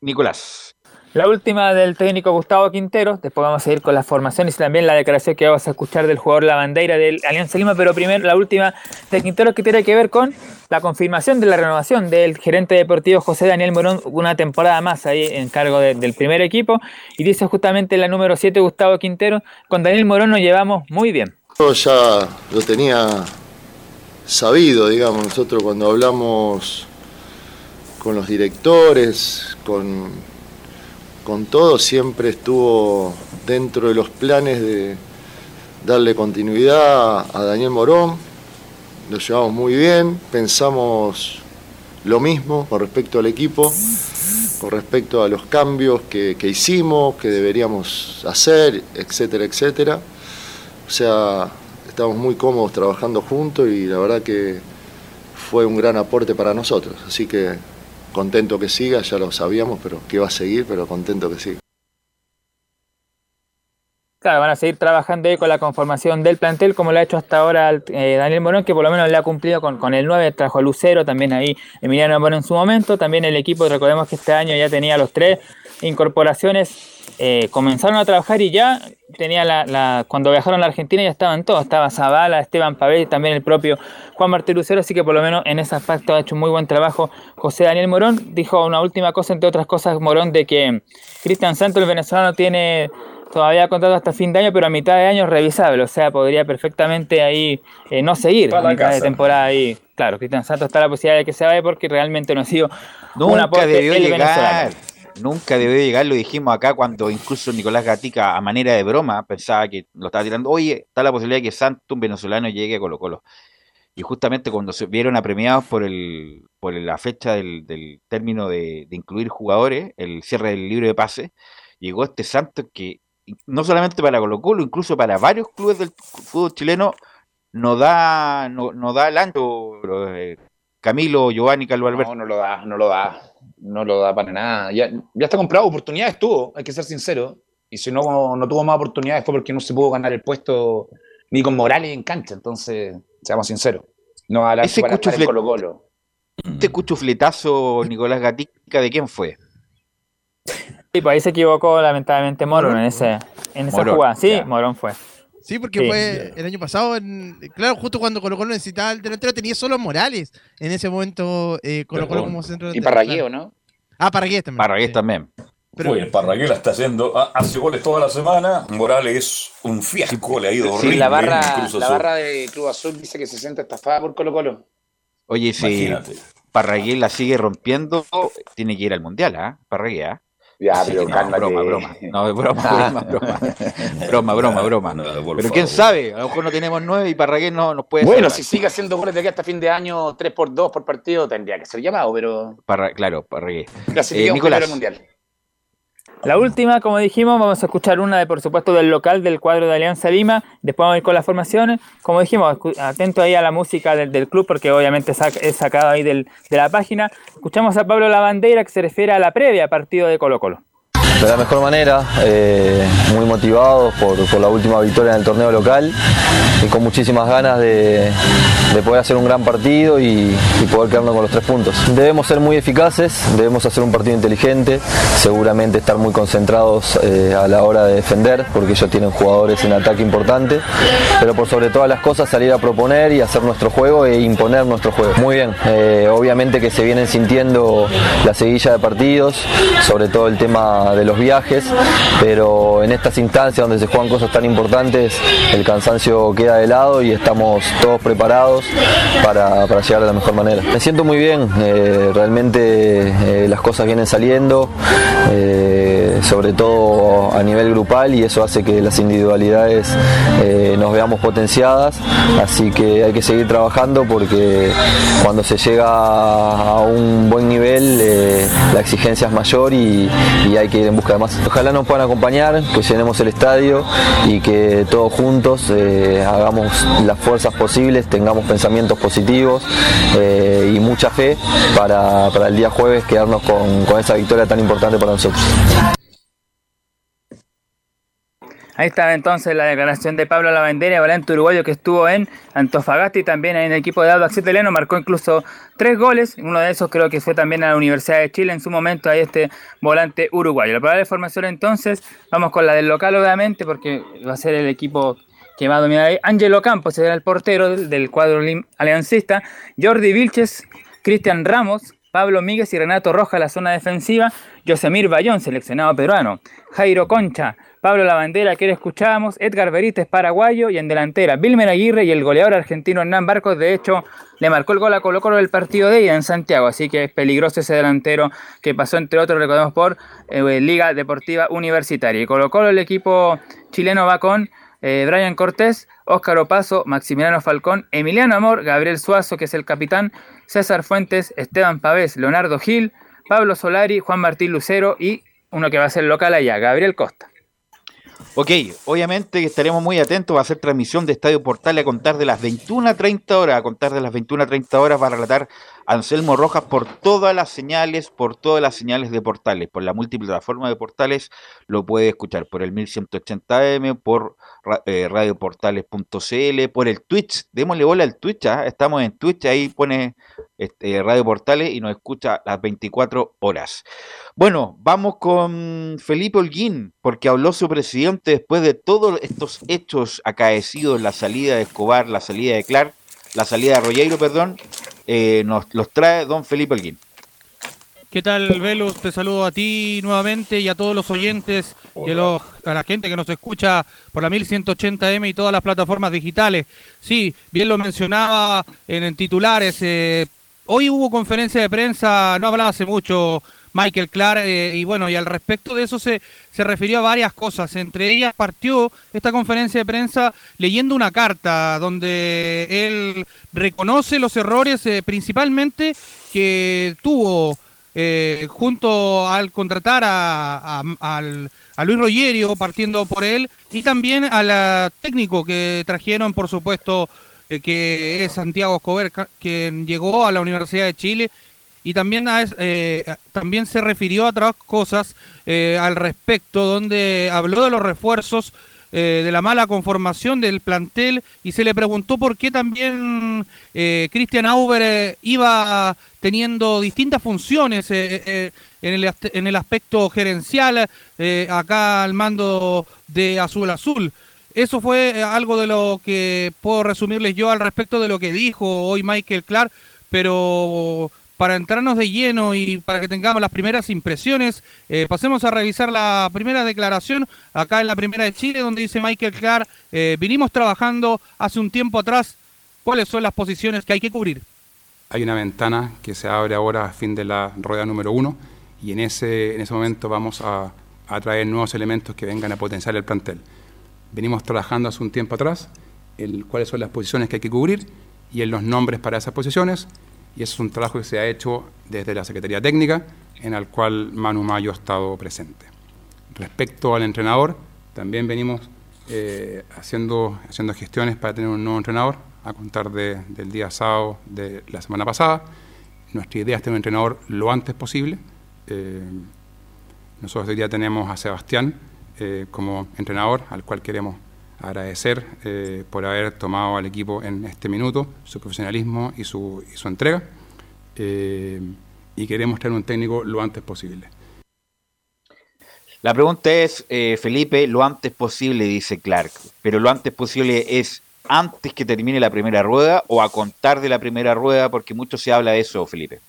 Nicolás. La última del técnico Gustavo Quintero, después vamos a ir con las formaciones y también la declaración que vamos a escuchar del jugador La Bandeira del Alianza Lima, pero primero la última de Quintero que tiene que ver con la confirmación de la renovación del gerente deportivo José Daniel Morón una temporada más ahí en cargo de- del primer equipo y dice justamente la número 7 Gustavo Quintero, con Daniel Morón nos llevamos muy bien. Yo ya lo tenía sabido, digamos, nosotros cuando hablamos con los directores, con, con todo, siempre estuvo dentro de los planes de darle continuidad a Daniel Morón, lo llevamos muy bien, pensamos lo mismo con respecto al equipo, con respecto a los cambios que, hicimos, que deberíamos hacer, etcétera, etcétera. O sea, estamos muy cómodos trabajando juntos y la verdad que fue un gran aporte para nosotros. Así que contento que siga, ya lo sabíamos, pero que va a seguir, pero contento que siga. Claro, van a seguir trabajando ahí con la conformación del plantel, como lo ha hecho hasta ahora eh, Daniel Morón, que por lo menos le ha cumplido con, con el 9, trajo a Lucero, también ahí Emiliano Morón en su momento, también el equipo, recordemos que este año ya tenía los tres incorporaciones, eh, comenzaron a trabajar y ya tenía la, la- cuando viajaron a la Argentina ya estaban todos, estaba Zavala, Esteban Pavel y también el propio Juan Martín Lucero, así que por lo menos en ese aspecto ha hecho un muy buen trabajo José Daniel Morón, dijo una última cosa, entre otras cosas, Morón, de que Cristian Santos, el venezolano, tiene todavía contrato hasta fin de año, pero a mitad de año es revisable, o sea, podría perfectamente ahí eh, no seguir Pa' a de temporada ahí. Claro, Cristian Santos está la posibilidad de que se vaya porque realmente no ha sido un Nunca aporte debió el llegar. venezolano. Nunca debió llegar, lo dijimos acá cuando incluso Nicolás Gatica, a manera de broma, pensaba que lo estaba tirando. Oye, está la posibilidad de que Santos, un venezolano, llegue a Colo Colo. Y justamente cuando se vieron apremiados por el por la fecha del, del término de, de incluir jugadores, el cierre del libro de pase, llegó este Santos que no solamente para Colo Colo, incluso para varios clubes del fútbol chileno, no da, no, no da el ancho. eh, Camilo, Giovanni, Carlos Alberto. No, no lo da, no lo da. No lo da para nada. Ya, ya está comprado, oportunidades tuvo, hay que ser sincero. Y si no, no tuvo más oportunidades fue porque no se pudo ganar el puesto ni con Morales en cancha. Entonces, seamos sinceros. No a dar Ese para estar en cuchufle- Colo Colo. Este cuchufletazo, Nicolás Gatica, ¿de quién fue? Sí, pues ahí se equivocó lamentablemente Morón en, ese, en esa Morón, jugada. Sí, ya. Morón fue. Sí, porque Sí. fue el año pasado, en- claro, justo cuando Colo Colo necesitaba el delantero, tenía solo Morales. En ese momento, eh, Colo Colo como centro Y delantero, Parragueo, claro. ¿no? Ah, Parragués también. Parragués también. Uy, el Parraguela está haciendo, ha- hace goles toda la semana. Morales es un fiasco, le ha ido Sí, horrible. la en barra, la barra de Club Azul dice que se siente estafada por Colo Colo. Oye, si Imagínate. Parragués la sigue rompiendo, tiene que ir al Mundial, ¿ah? Parragués, ¿ah? Ya, Sí, pero no, broma, broma. No, es broma, broma, broma. Broma, broma, broma. por Pero quién sabe, a lo mejor no tenemos nueve y Parragués no nos puede Bueno, si sigue haciendo goles de aquí hasta fin de año, 3 por 2 por partido, tendría que ser llamado, pero Parra- claro, Parragués. Eh, Nicolás. Mundial. La última, como dijimos, vamos a escuchar una de, por supuesto, del local del cuadro de Alianza Lima. Después vamos a ir con las formaciones. Como dijimos, atento ahí a la música del, club, porque obviamente es sacado ahí del- de la página. Escuchamos a Pablo Lavandeira que se refiere a la previa partido de Colo Colo. De la mejor manera, eh, muy motivados por, la última victoria en el torneo local y con muchísimas ganas de, de poder hacer un gran partido y, y poder quedarnos con los tres puntos. Debemos ser muy eficaces, debemos hacer un partido inteligente, seguramente estar muy concentrados eh, a la hora de defender, porque ellos tienen jugadores en ataque importante, pero por sobre todas las cosas salir a proponer y hacer nuestro juego e imponer nuestro juego. Muy bien, eh, obviamente que se vienen sintiendo la seguilla de partidos, sobre todo el tema de los viajes, pero en estas instancias donde se juegan cosas tan importantes, el cansancio queda de lado y estamos todos preparados para, para llegar de la mejor manera. Me siento muy bien, eh, realmente eh, las cosas vienen saliendo, eh, sobre todo a nivel grupal y eso hace que las individualidades eh, nos veamos potenciadas, así que hay que seguir trabajando porque cuando se llega a un buen nivel eh, la exigencia es mayor y, hay que ir en busca de más. Ojalá nos puedan acompañar, que llenemos el estadio y que todos juntos eh, hagamos las fuerzas posibles, tengamos pensamientos positivos y mucha fe para, el día jueves quedarnos con esa victoria tan importante para nosotros. Ahí estaba entonces la declaración de Pablo Lavandera, volante uruguayo que estuvo en Antofagasta y también en el equipo de Aldo Axiteleno, marcó incluso tres goles, uno de esos creo que fue también a la Universidad de Chile en su momento, ahí este volante uruguayo. La probable formación entonces, vamos con la del local obviamente, porque va a ser el equipo que va a dominar ahí. Ángelo Campos será el portero del, cuadro aliancista, Jordi Vilches, Cristian Ramos, Pablo Míguez y Renato Roja la zona defensiva, Yosemir Bayón, seleccionado peruano, Jairo Concha, Pablo Lavandera, que escuchábamos, Edgar Benítez, paraguayo, y en delantera, Vilmer Aguirre y el goleador argentino Hernán Barcos, de hecho, le marcó el gol a Colo Colo del partido de ida en Santiago, así que es peligroso ese delantero que pasó, entre otros, recordemos, por eh, Liga Deportiva Universitaria. Y Colo Colo, el equipo chileno va con eh, Brian Cortés, Óscar Opaso, Maximiliano Falcón, Emiliano Amor, Gabriel Suazo, que es el capitán, César Fuentes, Esteban Pavés, Leonardo Gil, Pablo Solari, Juan Martín Lucero y uno que va a ser local allá, Gabriel Costa. Ok, obviamente que estaremos muy atentos, va a ser transmisión de Estadio Portal a contar de las 21 a 30 horas, a contar de las 21 a 30 horas va a relatar Anselmo Rojas por todas las señales, por todas las señales de portales, por la multiplataforma de portales, lo puede escuchar por el 1180M, por eh, radioportales.cl, por el Twitch, démosle bola al Twitch, ¿ah? estamos en Twitch, ahí pone este, Radio Portales y nos escucha las 24 horas. Bueno, vamos con Felipe Holguín, porque habló su presidente después de todos estos hechos acaecidos, la salida de Escobar, la salida de Clark, la salida de Rollero, perdón, eh, nos los trae don Felipe Holguín. ¿Qué tal, Velus? Te saludo a ti nuevamente y a todos los oyentes y a, los- a la gente que nos escucha por la 1180M y todas las plataformas digitales. Sí, bien lo mencionaba en, en titulares. eh, hoy hubo conferencia de prensa, no hablaba hace mucho Michael Clark, eh, y bueno, y al respecto de eso se, se refirió a varias cosas. Entre ellas partió esta conferencia de prensa leyendo una carta donde él reconoce los errores eh, principalmente que tuvo eh, junto al contratar a, Luis Rogerio, partiendo por él, y también al técnico que trajeron, por supuesto, eh, que es Santiago Escobar, quien llegó a la Universidad de Chile, y también, a eh, también se refirió a otras cosas al respecto, donde habló de los refuerzos, eh, de la mala conformación del plantel, y se le preguntó por qué también eh, Christian Auber iba teniendo distintas funciones eh, en, el, en el aspecto gerencial, acá al mando de Azul Azul. Eso fue algo de lo que puedo resumirles yo al respecto de lo que dijo hoy Michael Clark, pero para entrarnos de lleno y para que tengamos las primeras impresiones, eh, pasemos a revisar la primera declaración acá en la primera de Chile, donde dice Michael Clark, eh, vinimos trabajando hace un tiempo atrás, cuáles son las posiciones que hay que cubrir. Hay una ventana que se abre ahora a fin de la rueda número uno y en ese, en ese momento vamos a, a traer nuevos elementos que vengan a potenciar el plantel. Venimos trabajando hace un tiempo atrás el, cuáles son las posiciones que hay que cubrir y en los nombres para esas posiciones y eso es un trabajo que se ha hecho desde la Secretaría Técnica en el cual Manu Mayo ha estado presente. Respecto al entrenador, también venimos eh, haciendo, haciendo gestiones para tener un nuevo entrenador a contar de- del día sábado de la semana pasada. Nuestra idea es tener un entrenador lo antes posible. Eh, Nosotros hoy día tenemos a Sebastián eh, como entrenador, al cual queremos agradecer eh, por haber tomado al equipo en este minuto, su profesionalismo y su, y su entrega. Eh, y queremos tener un técnico lo antes posible. La pregunta es, eh, Felipe, lo antes posible, dice Clark, pero lo antes posible es antes que termine la primera rueda o a contar de la primera rueda, porque mucho se habla de eso, Felipe.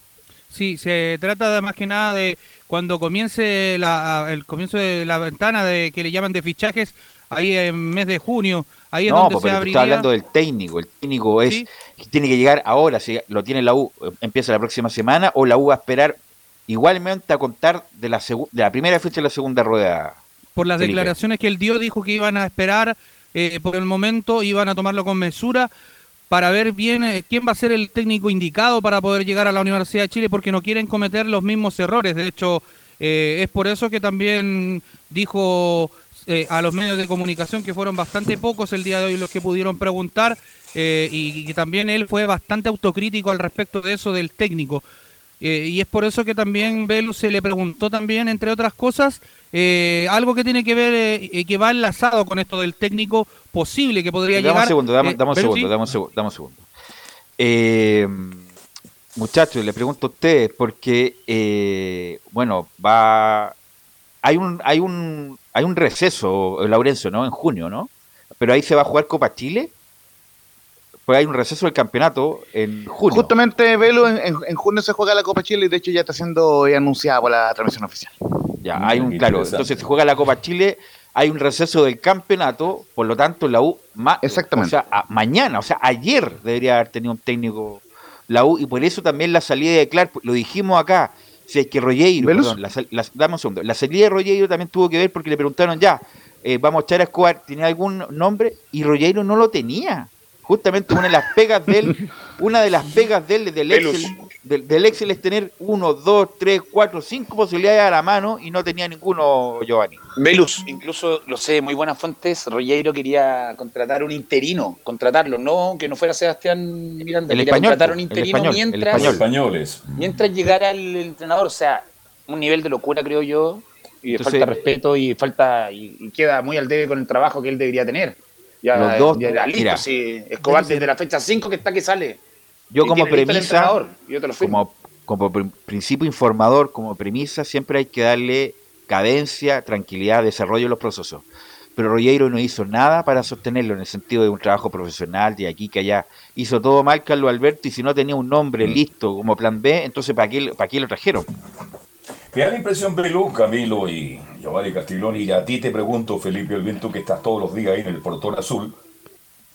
Sí, se trata de más que nada de cuando comience la, el comienzo de la ventana de que le llaman de fichajes, ahí en mes de junio, ahí es no, donde se abriría. estás hablando del técnico. El técnico es tiene que llegar ahora, si lo tiene la U, empieza la próxima semana, o la U va a esperar igualmente a contar de la, de la primera fecha de la segunda rueda. por las Felipe. declaraciones que él dio, dijo que iban a esperar eh, por el momento, iban a tomarlo con mesura para ver bien eh, quién va a ser el técnico indicado para poder llegar a la Universidad de Chile, porque no quieren cometer los mismos errores. De hecho, eh, es por eso que también dijo eh, a los medios de comunicación que fueron bastante pocos el día de hoy los que pudieron preguntar eh, y, que también él fue bastante autocrítico al respecto de eso del técnico. Eh, y es por eso que también Velus se le preguntó también, entre otras cosas, eh, algo que tiene que ver, eh, que va enlazado con esto del técnico posible que podría Dame llegar. un segundo, dame, dame un segundo, sí. dame un segundo, dame un segundo. Muchachos, le pregunto a ustedes, porque, bueno, va. Hay un, hay un, hay un receso, Laurencio, ¿no? En junio, ¿no? Pero ahí se va a jugar Copa Chile. Pues hay un receso del campeonato en junio. Justamente, Velo, en, en- en junio se juega la Copa Chile y de hecho ya está siendo anunciada por la transmisión oficial. Ya, hay un, claro, entonces se juega la Copa Chile, hay un receso del campeonato, por lo tanto la U, ma- Exactamente. o sea, a- mañana, o sea, ayer debería haber tenido un técnico la U, y por eso también la salida de Clark, lo dijimos acá, si es que Rogueiro, ¿Velus? perdón, la, la- dame un segundo, la salida de Rogueiro también tuvo que ver porque le preguntaron ya, eh, vamos a echar a Escobar, ¿tenía algún nombre? Y Rogueiro no lo tenía. Justamente una de las pegas de él, una de las pegas de él, del Velus. Excel, del, del Excel es tener uno, dos, tres, cuatro, cinco posibilidades a la mano y no tenía ninguno Giovanni. Velus, incluso lo sé muy buenas fuentes, Rollero quería contratar un interino, contratarlo, no que no fuera Sebastián Miranda, El quería español, contratar un el interino español, el mientras, español. Españoles. mientras llegara el entrenador, o sea, un nivel de locura creo yo, y de Entonces- falta de respeto y falta y, y queda muy al debe con el trabajo que él debería tener. Ya, Los dos, ya listo, mira. sí, Escobar desde la fecha 5 que está que sale. Yo como premisa, yo te lo como, como pr- principio informador, como premisa, siempre hay que darle cadencia, tranquilidad, desarrollo a los procesos. Pero Rollero no hizo nada para sostenerlo en el sentido de un trabajo profesional, de aquí que allá. Hizo todo mal Carlos Alberto y si no tenía un nombre listo como plan B, entonces ¿para qué, para qué lo trajeron? Me da la impresión, Belú, Camilo y Giovanni Castiglioni, y a ti te pregunto, Felipe Olguín, tú que estás todos los días ahí en el portón azul,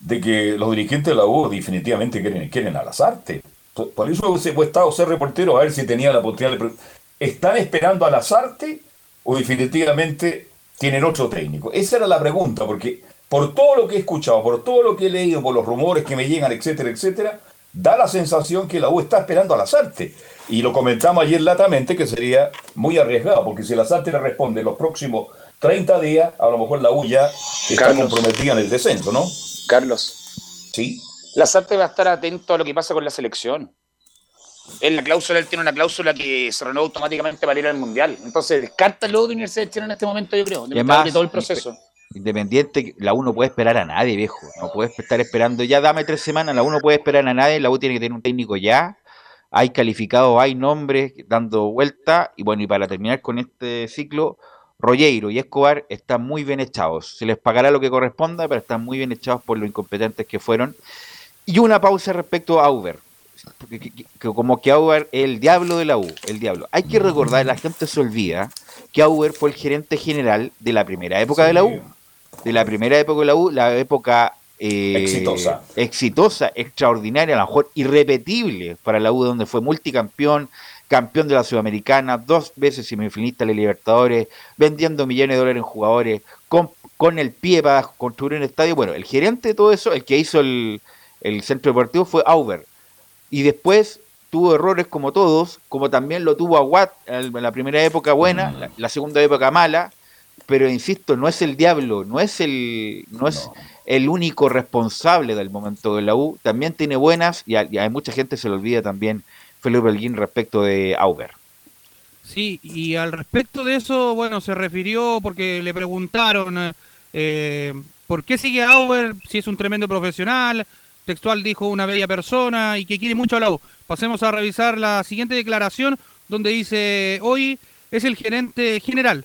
de que los dirigentes de la U definitivamente quieren, quieren a Lazarte. Por eso he puesto ser reportero a ver si tenía la oportunidad de... ¿Están esperando a Lazarte o definitivamente tienen otro técnico? Esa era la pregunta, porque por todo lo que he escuchado, por todo lo que he leído, por los rumores que me llegan, etcétera, etcétera, da la sensación que la U está esperando a Lazarte. Y lo comentamos ayer latamente que sería muy arriesgado, porque si Lazarte le responde los próximos 30 días, a lo mejor la U ya está Carlos. comprometida en el descenso, ¿no? Carlos. Sí. Lazarte va a estar atento a lo que pasa con la selección. En la cláusula, él tiene una cláusula que se renueva automáticamente para ir al Mundial. Entonces, descártalo de Universidad de Chile en este momento, yo creo. De todo el proceso. Independiente, la U no puede esperar a nadie, viejo. No puede estar esperando ya, dame tres semanas, la U no puede esperar a nadie, la U tiene que tener un técnico ya. Hay calificados, hay nombres dando vuelta. Y bueno, y para terminar con este ciclo, Rollero y Escobar están muy bien echados. Se les pagará lo que corresponda, pero están muy bien echados por lo incompetentes que fueron. Y una pausa respecto a que- que- que como que Auber es el diablo de la U, el diablo. Hay que recordar, la gente se olvida, que Auber fue el gerente general de la primera época de la U. De la primera época de la U, la época eh, Exitosa. exitosa, extraordinaria, a lo mejor irrepetible para la U, donde fue multicampeón, campeón de la Sudamericana, dos veces semifinalista de Libertadores, vendiendo millones de dólares en jugadores, con, con el pie para construir un estadio. Bueno, el gerente de todo eso, el que hizo el, el centro deportivo fue Auber. Y después tuvo errores como todos, como también lo tuvo Aguat en la primera época buena, la, la segunda época mala, pero insisto, no es el diablo, no es el, no es el único responsable del momento de la U, también tiene buenas, y a, y a mucha gente se le olvida también Felipe Holguín respecto de Auber. Sí, y al respecto de eso, bueno, se refirió porque le preguntaron eh, por qué sigue Auber si es un tremendo profesional. Textual dijo una bella persona y que quiere mucho a la U. Pasemos a revisar la siguiente declaración donde dice, hoy es el gerente general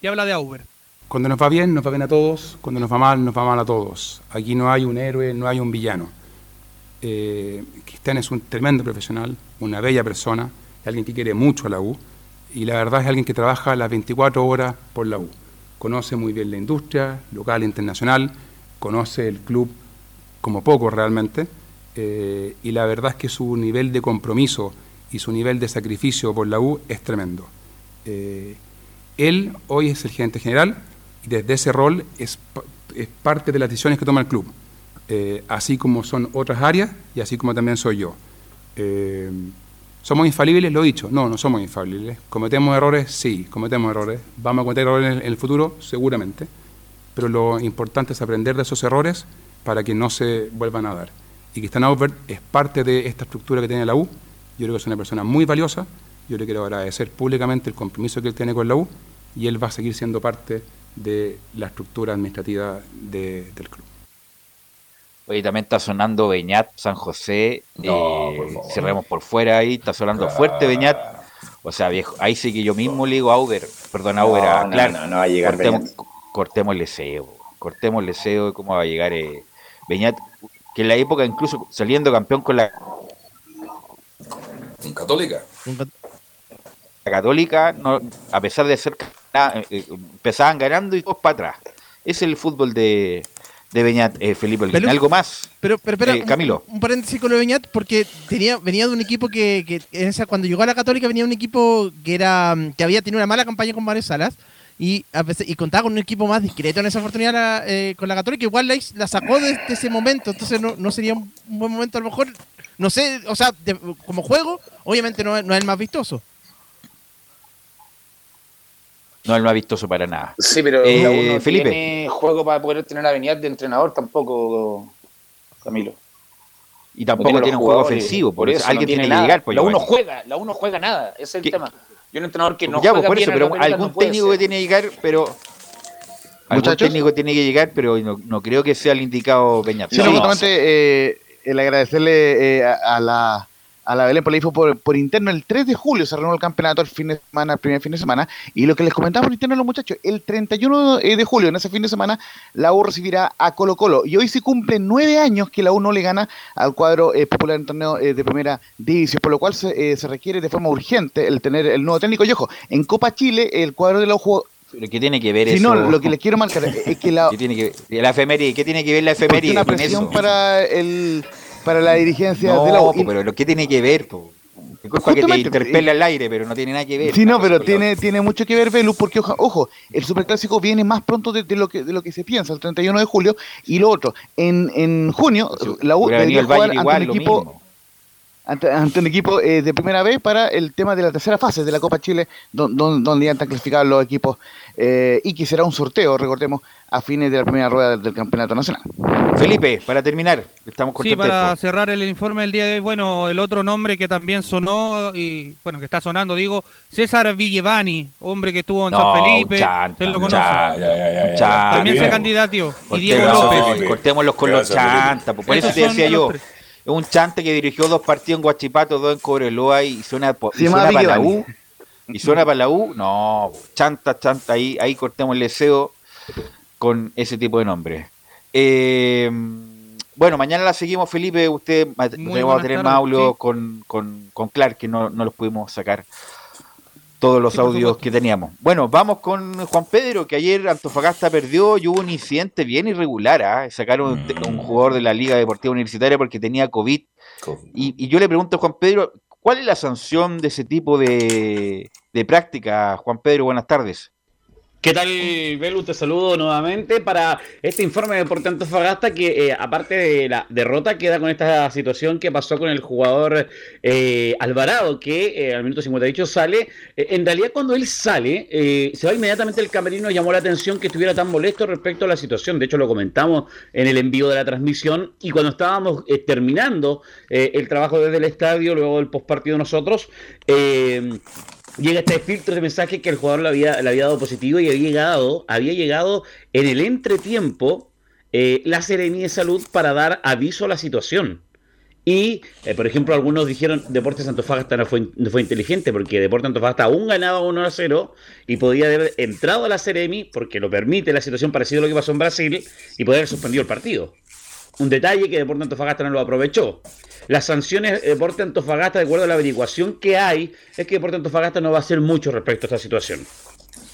que habla de Auber. Cuando nos va bien, nos va bien a todos. Cuando nos va mal, nos va mal a todos. Aquí no hay un héroe, no hay un villano. Eh, Cristian es un tremendo profesional, una bella persona, alguien que quiere mucho a la U y la verdad es alguien que trabaja las 24 horas por la U. Conoce muy bien la industria, local e internacional, conoce el club como poco realmente eh, y la verdad es que su nivel de compromiso y su nivel de sacrificio por la U es tremendo. Eh, él hoy es el gerente general y desde ese rol es, es parte de las decisiones que toma el club, eh, así como son otras áreas y así como también soy yo. Eh, ¿Somos infalibles? Lo he dicho. No, no somos infalibles. ¿Cometemos errores? Sí, cometemos errores. ¿Vamos a cometer errores en el, futuro? Seguramente. Pero lo importante es aprender de esos errores para que no se vuelvan a dar. Y Cristian Aubert es parte de esta estructura que tiene la U. Yo creo que es una persona muy valiosa. Yo le quiero agradecer públicamente el compromiso que él tiene con la U y él va a seguir siendo parte de la estructura administrativa de- del club. Oye, también está sonando Beñat, San José. No, eh, por cerremos por fuera ahí, está sonando fuerte Beñat. O sea, viejo, ahí sí que yo mismo le digo a Auber, perdón, a Auber, No, a no, Clark, no, no va a llegar cortemos, Beñat. cortemos el deseo, cortemos el deseo de cómo va a llegar eh, Beñat, que en la época incluso saliendo campeón con la En Católica. la Católica, no, a pesar de ser eh, eh, empezaban ganando y todos para atrás. Es el fútbol de, de Beñat, eh, Felipe. Pero- ¿Algo más? Pero, pero, espera, Eh, Camilo. Un, un paréntesis con lo de Beñat, porque tenía, venía de un equipo que, que en esa, cuando llegó a la Católica venía de un equipo que era que había tenido una mala campaña con Mario Salas y, a veces- y contaba con un equipo más discreto en esa oportunidad la- eh, con la Católica. Igual la, la sacó de, de ese momento, entonces no, no sería un un buen momento a lo mejor. No sé, o sea, de- como juego, obviamente no, no es el más vistoso. No, él no ha vistoso para nada. Sí, pero Eh, la Felipe. tiene juego para poder tener a Beñat de entrenador tampoco, Camilo. Y tampoco No tiene un juego ofensivo, por eso alguien tiene que llegar. pues, la U no Giovanni. juega, la U no juega nada, ese es el ¿Qué? tema. Yo un entrenador que no ya, pues, juega por eso, pero algún no técnico ser. que tiene que llegar, pero. Algún técnico tiene que llegar, pero no, no creo que sea el indicado Peña. Sí, no, justamente eh, el agradecerle eh, a, a la a la Belén por la info por, por interno. El 3 de julio se renovó el campeonato el fin de semana, el primer fin de semana. Y lo que les comentaba por interno a los muchachos, el 31 de julio, en ese fin de semana, la U recibirá a Colo Colo. Y hoy se cumplen nueve años que la U no le gana al cuadro eh, popular en torneo eh, de primera división, por lo cual se, eh, se requiere de forma urgente el tener el nuevo técnico. Y ojo, en Copa Chile, el cuadro de la U jugó Pero ¿qué tiene que ver Si eso? no, lo que les quiero marcar es que la, ¿Qué tiene que la efeméride? ¿Qué tiene que ver la efeméride una presión eso? para el para la dirigencia no, de la U. po, pero lo que tiene que ver, po? Que te interpele al aire, pero no tiene nada que ver. Sí, no, pero tiene, tiene mucho que ver, Velu, porque oja- ojo, el superclásico viene más pronto de, de lo que de lo que se piensa, el 31 de julio, y lo otro, en, en junio, la U debería jugar ante igual, un equipo mismo. ante, ante un equipo eh, de primera vez para el tema de la tercera fase de la Copa Chile, don- don- donde ya están clasificados los equipos, eh, y que será un sorteo, recordemos, a fines de la primera rueda del, del Campeonato Nacional. Felipe, para terminar, estamos con Sí, tiempo. para cerrar el informe del día de hoy, bueno, el otro nombre que también sonó y, bueno, que está sonando, digo, César Villevani, hombre que estuvo en No, San Felipe, un chanta, usted lo conoce. chanta, ya, ya, ya, ya. Chanta. También se Bien. candidató. Y Cortemos- Diego no, López. cortémoslos con los chantas. pues, Por eso te decía yo. tres. Es un chante que dirigió dos partidos en Guachipato, dos en Cobreloa y suena, y suena para la. U. Y suena para la U. No, chanta, chanta. Ahí, ahí cortemos el deseo con ese tipo de nombre. Eh, bueno, mañana la seguimos, Felipe. Usted va- Muy vamos a tener más sí. con, con, con Clark, que no, no los pudimos sacar todos los Sí, audios que teníamos. Bueno, vamos con Juan Pedro, que ayer Antofagasta perdió y hubo un incidente bien irregular. ¿ah? Sacaron un, Mm. un jugador de la Liga Deportiva Universitaria porque tenía COVID. Y, y yo le pregunto a Juan Pedro, ¿cuál es la sanción de ese tipo de, de práctica? Juan Pedro, buenas tardes. ¿Qué tal, Belu? Te saludo nuevamente para este informe de Deporte Antofagasta que, eh, aparte de la derrota, queda con esta situación que pasó con el jugador eh, Alvarado, que eh, al minuto 58 sale. En realidad, cuando él sale, se va inmediatamente el camerino, llamó la atención que estuviera tan molesto respecto a la situación. De hecho, lo comentamos en el envío de la transmisión y cuando estábamos terminando el trabajo desde el estadio, luego del postpartido nosotros, llega este filtro de mensaje que el jugador le había, le había dado positivo y había llegado, había llegado en el entretiempo eh, la Seremi de Salud para dar aviso a la situación. Y, eh, por ejemplo, algunos dijeron Deportes Antofagasta no fue, no fue inteligente porque Deportes Antofagasta aún ganaba 1 a 0 y podía haber entrado a la Seremi porque lo permite la situación parecida a lo que pasó en Brasil y poder haber suspendido el partido. Un detalle que Deportes Antofagasta no lo aprovechó. Las sanciones de Deportes Antofagasta, de acuerdo a la averiguación que hay, es que Deportes Antofagasta no va a hacer mucho respecto a esta situación.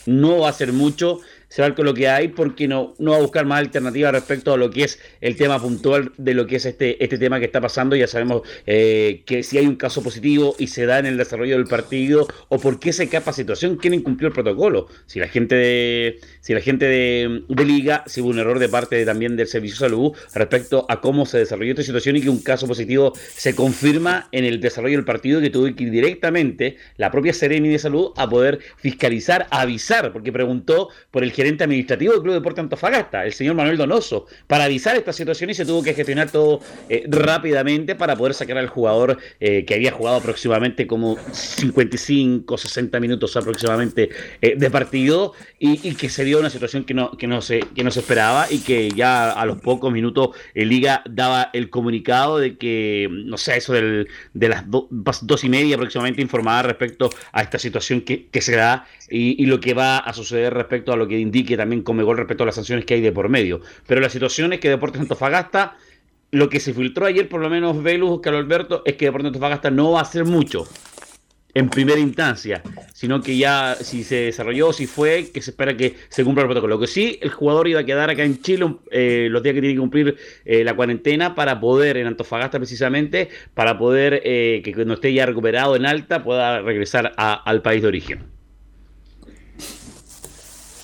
No va a hacer mucho se va con lo que hay porque no, no va a buscar más alternativas respecto a lo que es el tema puntual de lo que es este, este tema que está pasando. Ya sabemos eh, que si hay un caso positivo y se da en el desarrollo del partido o por qué se capa situación, quién incumplió el protocolo. Si la gente de, si la gente de, liga, si hubo un error de parte también del servicio de salud respecto a cómo se desarrolló esta situación y que un caso positivo se confirma en el desarrollo del partido que tuvo que ir directamente la propia Sereni de Salud a poder fiscalizar, avisar, porque preguntó por el gerente administrativo del Club Deporte Antofagasta, el señor Manuel Donoso, para avisar esta situación y se tuvo que gestionar todo eh, rápidamente para poder sacar al jugador eh, que había jugado aproximadamente como 55, 60 minutos aproximadamente eh, de partido y, que se dio una situación que no, que, no se, que no se esperaba y que ya a los pocos minutos el Liga daba el comunicado de que, no sé, eso del, de las dos y media aproximadamente informaba respecto a esta situación que, que se da y, lo que va a suceder respecto a lo que indique también gol respecto a las sanciones que hay de por medio. Pero la situación es que Deportes Antofagasta, lo que se filtró ayer, por lo menos Velus, Carlos Alberto, es que Deportes Antofagasta no va a hacer mucho en primera instancia, sino que ya si se desarrolló, si fue, que se espera que se cumpla el protocolo. Lo que sí, el jugador iba a quedar acá en Chile eh, los días que tiene que cumplir eh, la cuarentena para poder, en Antofagasta precisamente, para poder eh, que cuando esté ya recuperado en alta pueda regresar al país de origen.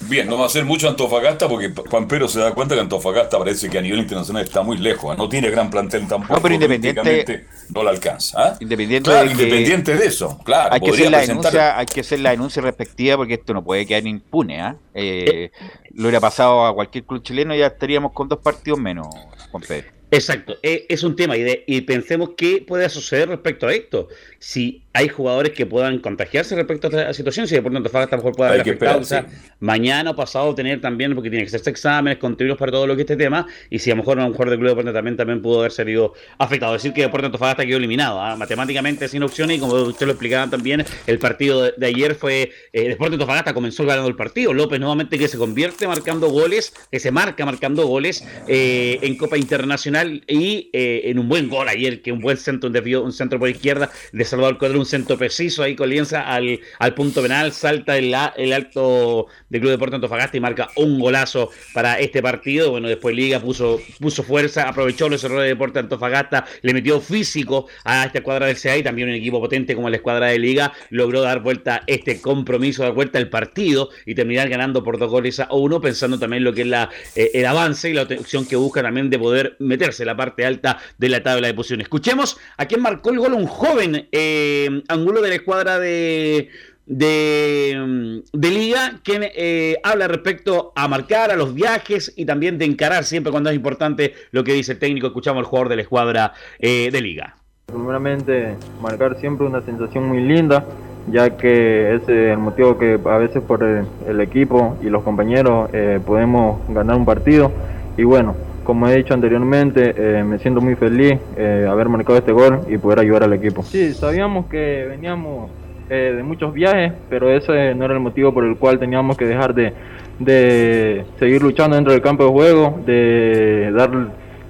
Bien, no va a ser mucho Antofagasta porque Juan Pedro se da cuenta que Antofagasta parece que a nivel internacional está muy lejos. ¿eh? No tiene gran plantel tampoco. No, pero independiente. No la alcanza. ¿ah? Independiente, de independiente de eso, claro. Hay que, hacer la denuncia, hay que hacer la denuncia respectiva porque esto no puede quedar impune. ¿ah? Eh, lo hubiera pasado a cualquier club chileno y ya estaríamos con dos partidos menos, Juan Pedro. Exacto, e, es un tema y, y pensemos qué puede suceder respecto a esto. Si hay jugadores que puedan contagiarse respecto a esta situación, si de por Antofagasta a lo mejor puede haber afectado, mañana o pasado tener también, porque tiene que hacerse exámenes, contribuir para todo lo que es este tema, y si a lo mejor un jugador del Club de Deporte también, también pudo haber salido afectado. decir que Deporte Antofagasta quedó eliminado, ¿ah? matemáticamente sin opciones, y como usted lo explicaba también, el partido de, ayer fue, eh, Deporte Antofagasta comenzó ganando el partido, López nuevamente que se convierte marcando goles, que se marca marcando goles eh, en Copa Internacional y eh, en un buen gol ayer, que un buen centro, un centro por izquierda de Salvador Cuadro, un centro preciso, ahí comienza al, al punto penal, salta el, el alto del Club Deporte Antofagasta y marca un golazo para este partido. Bueno, después Liga puso, puso fuerza, aprovechó los errores de Deporte Antofagasta, le metió físico a esta escuadra del CA y también un equipo potente como la escuadra de Liga logró dar vuelta este compromiso, dar vuelta el partido y terminar ganando por dos goles a uno, pensando también lo que es la, eh, el avance y la opción que busca también de poder meterse la parte alta de la tabla de posiciones. Escuchemos a quién marcó el gol, un joven eh, ángulo de la escuadra de, de, de Liga, quien eh, habla respecto a marcar, a los viajes y también de encarar siempre cuando es importante lo que dice el técnico. Escuchamos al jugador de la escuadra eh, de Liga. Primeramente, marcar siempre una sensación muy linda, ya que es el motivo que a veces por el, equipo y los compañeros eh, podemos ganar un partido. Y bueno, como he dicho anteriormente, eh, me siento muy feliz eh, haber marcado este gol y poder ayudar al equipo. Sí, sabíamos que veníamos eh, de muchos viajes, pero ese no era el motivo por el cual teníamos que dejar de, de seguir luchando dentro del campo de juego, de dar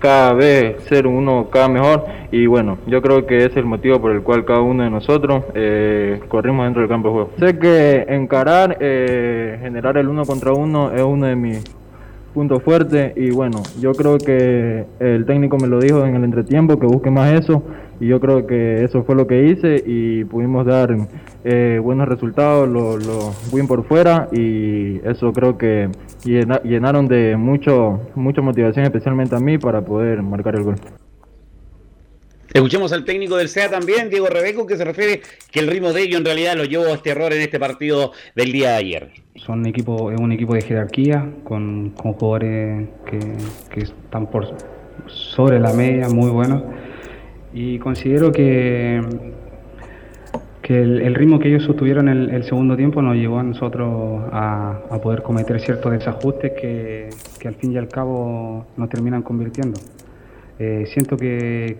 cada vez ser uno cada mejor y bueno, yo creo que ese es el motivo por el cual cada uno de nosotros eh, corrimos dentro del campo de juego. Sé que encarar, eh, generar el uno contra uno es uno de mis punto fuerte y bueno, yo creo que el técnico me lo dijo en el entretiempo que busque más eso y yo creo que eso fue lo que hice y pudimos dar eh, buenos resultados, los lo win por fuera y eso creo que llenaron de mucho, mucha motivación especialmente a mí para poder marcar el gol. Escuchemos al técnico del SEA también, Diego Rebeco, que se refiere que el ritmo de ello en realidad lo llevó a este error en este partido del día de ayer. Son equipo, es un equipo de jerarquía, con, jugadores que, están por sobre la media, muy buenos. Y considero que, que el, el ritmo que ellos sostuvieron el, el segundo tiempo nos llevó a nosotros a, a poder cometer ciertos desajustes que, que al fin y al cabo nos terminan convirtiendo. Eh, siento que,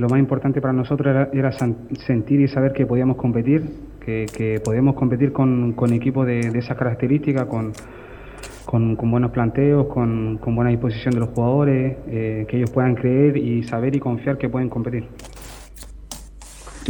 lo más importante para nosotros era, era sentir y saber que podíamos competir, que, podíamos competir con, equipos de, esas características, con, buenos planteos, con, con buena disposición de los jugadores, eh, que ellos puedan creer y saber y confiar que pueden competir.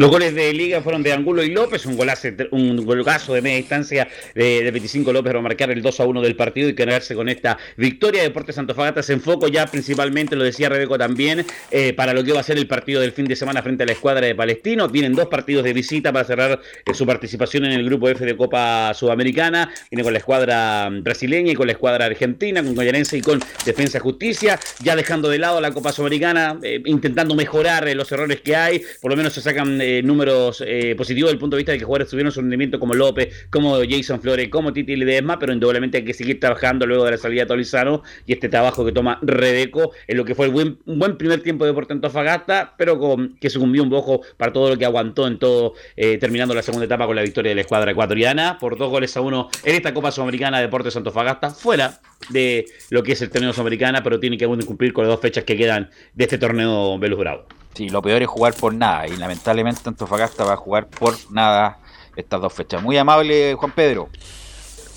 Los goles de Liga fueron de Angulo y López, un golazo, un golazo de media distancia de, de 25 López para marcar el 2 a 1 del partido y quedarse con esta victoria. Deportes Antofagasta se enfoca ya principalmente, lo decía Rebeco también, eh, para lo que va a ser el partido del fin de semana frente a la escuadra de Palestino. Tienen dos partidos de visita para cerrar eh, su participación en el grupo F de Copa Sudamericana. Viene con la escuadra brasileña y con la escuadra argentina, con Goyarense y con Defensa Justicia. Ya dejando de lado la Copa Sudamericana, eh, intentando mejorar los errores que hay. Por lo menos se sacan eh, números eh, positivos desde el punto de vista de que jugadores tuvieron su rendimiento como López, como Jason Flores, como Titi Ledesma, pero indudablemente hay que seguir trabajando luego de la salida de Tolizano y este trabajo que toma Redeco en lo que fue el buen, un buen primer tiempo de Deportes Antofagasta, pero con, que sucumbió un poco para todo lo que aguantó en todo, eh, terminando la segunda etapa con la victoria de la escuadra ecuatoriana por dos goles a uno en esta Copa Sudamericana de Deportes Antofagasta, fuera de lo que es el torneo sudamericana, pero tiene que cumplir con las dos fechas que quedan de este torneo Velus Bravo. Sí, lo peor es jugar por nada y lamentablemente Antofagasta va a jugar por nada estas dos fechas. Muy amable Juan Pedro.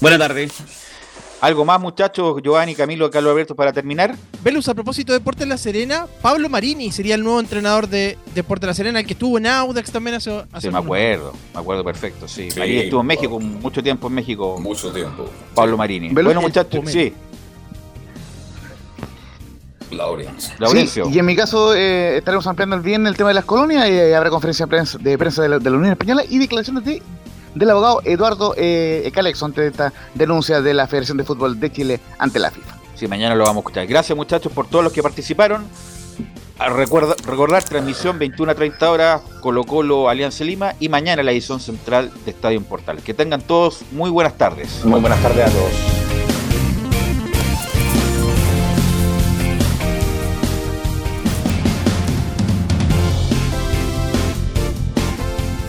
Buenas tardes. ¿Algo más muchachos, Giovanni, Camilo, Carlos Alberto para terminar? Velus, a propósito de Deportes La Serena, Pablo Marini sería el nuevo entrenador de Deportes La Serena, el que estuvo en Audax también hace, hace Sí, me acuerdo, me acuerdo perfecto, sí. Sí, Marini estuvo en México, mucho tiempo en México. Mucho tiempo. Pablo Marini. Velus, bueno muchachos, sí. Laurencio. Laurencio. Sí, y en mi caso eh, estaremos ampliando el bien el tema de las colonias, eh, habrá conferencia de prensa de, prensa de, la, de la Unión Española y declaraciones de, del abogado Eduardo eh, Calexo ante esta denuncia de la Federación de Fútbol de Chile ante la FIFA. Sí, mañana lo vamos a escuchar. Gracias muchachos por todos los que participaron. Ah, Recuerda, recordar transmisión 21 a 30 horas, Colo Colo Alianza Lima y mañana la edición central de Estadio Portal. Que tengan todos muy buenas tardes. Muy buenas tardes a todos.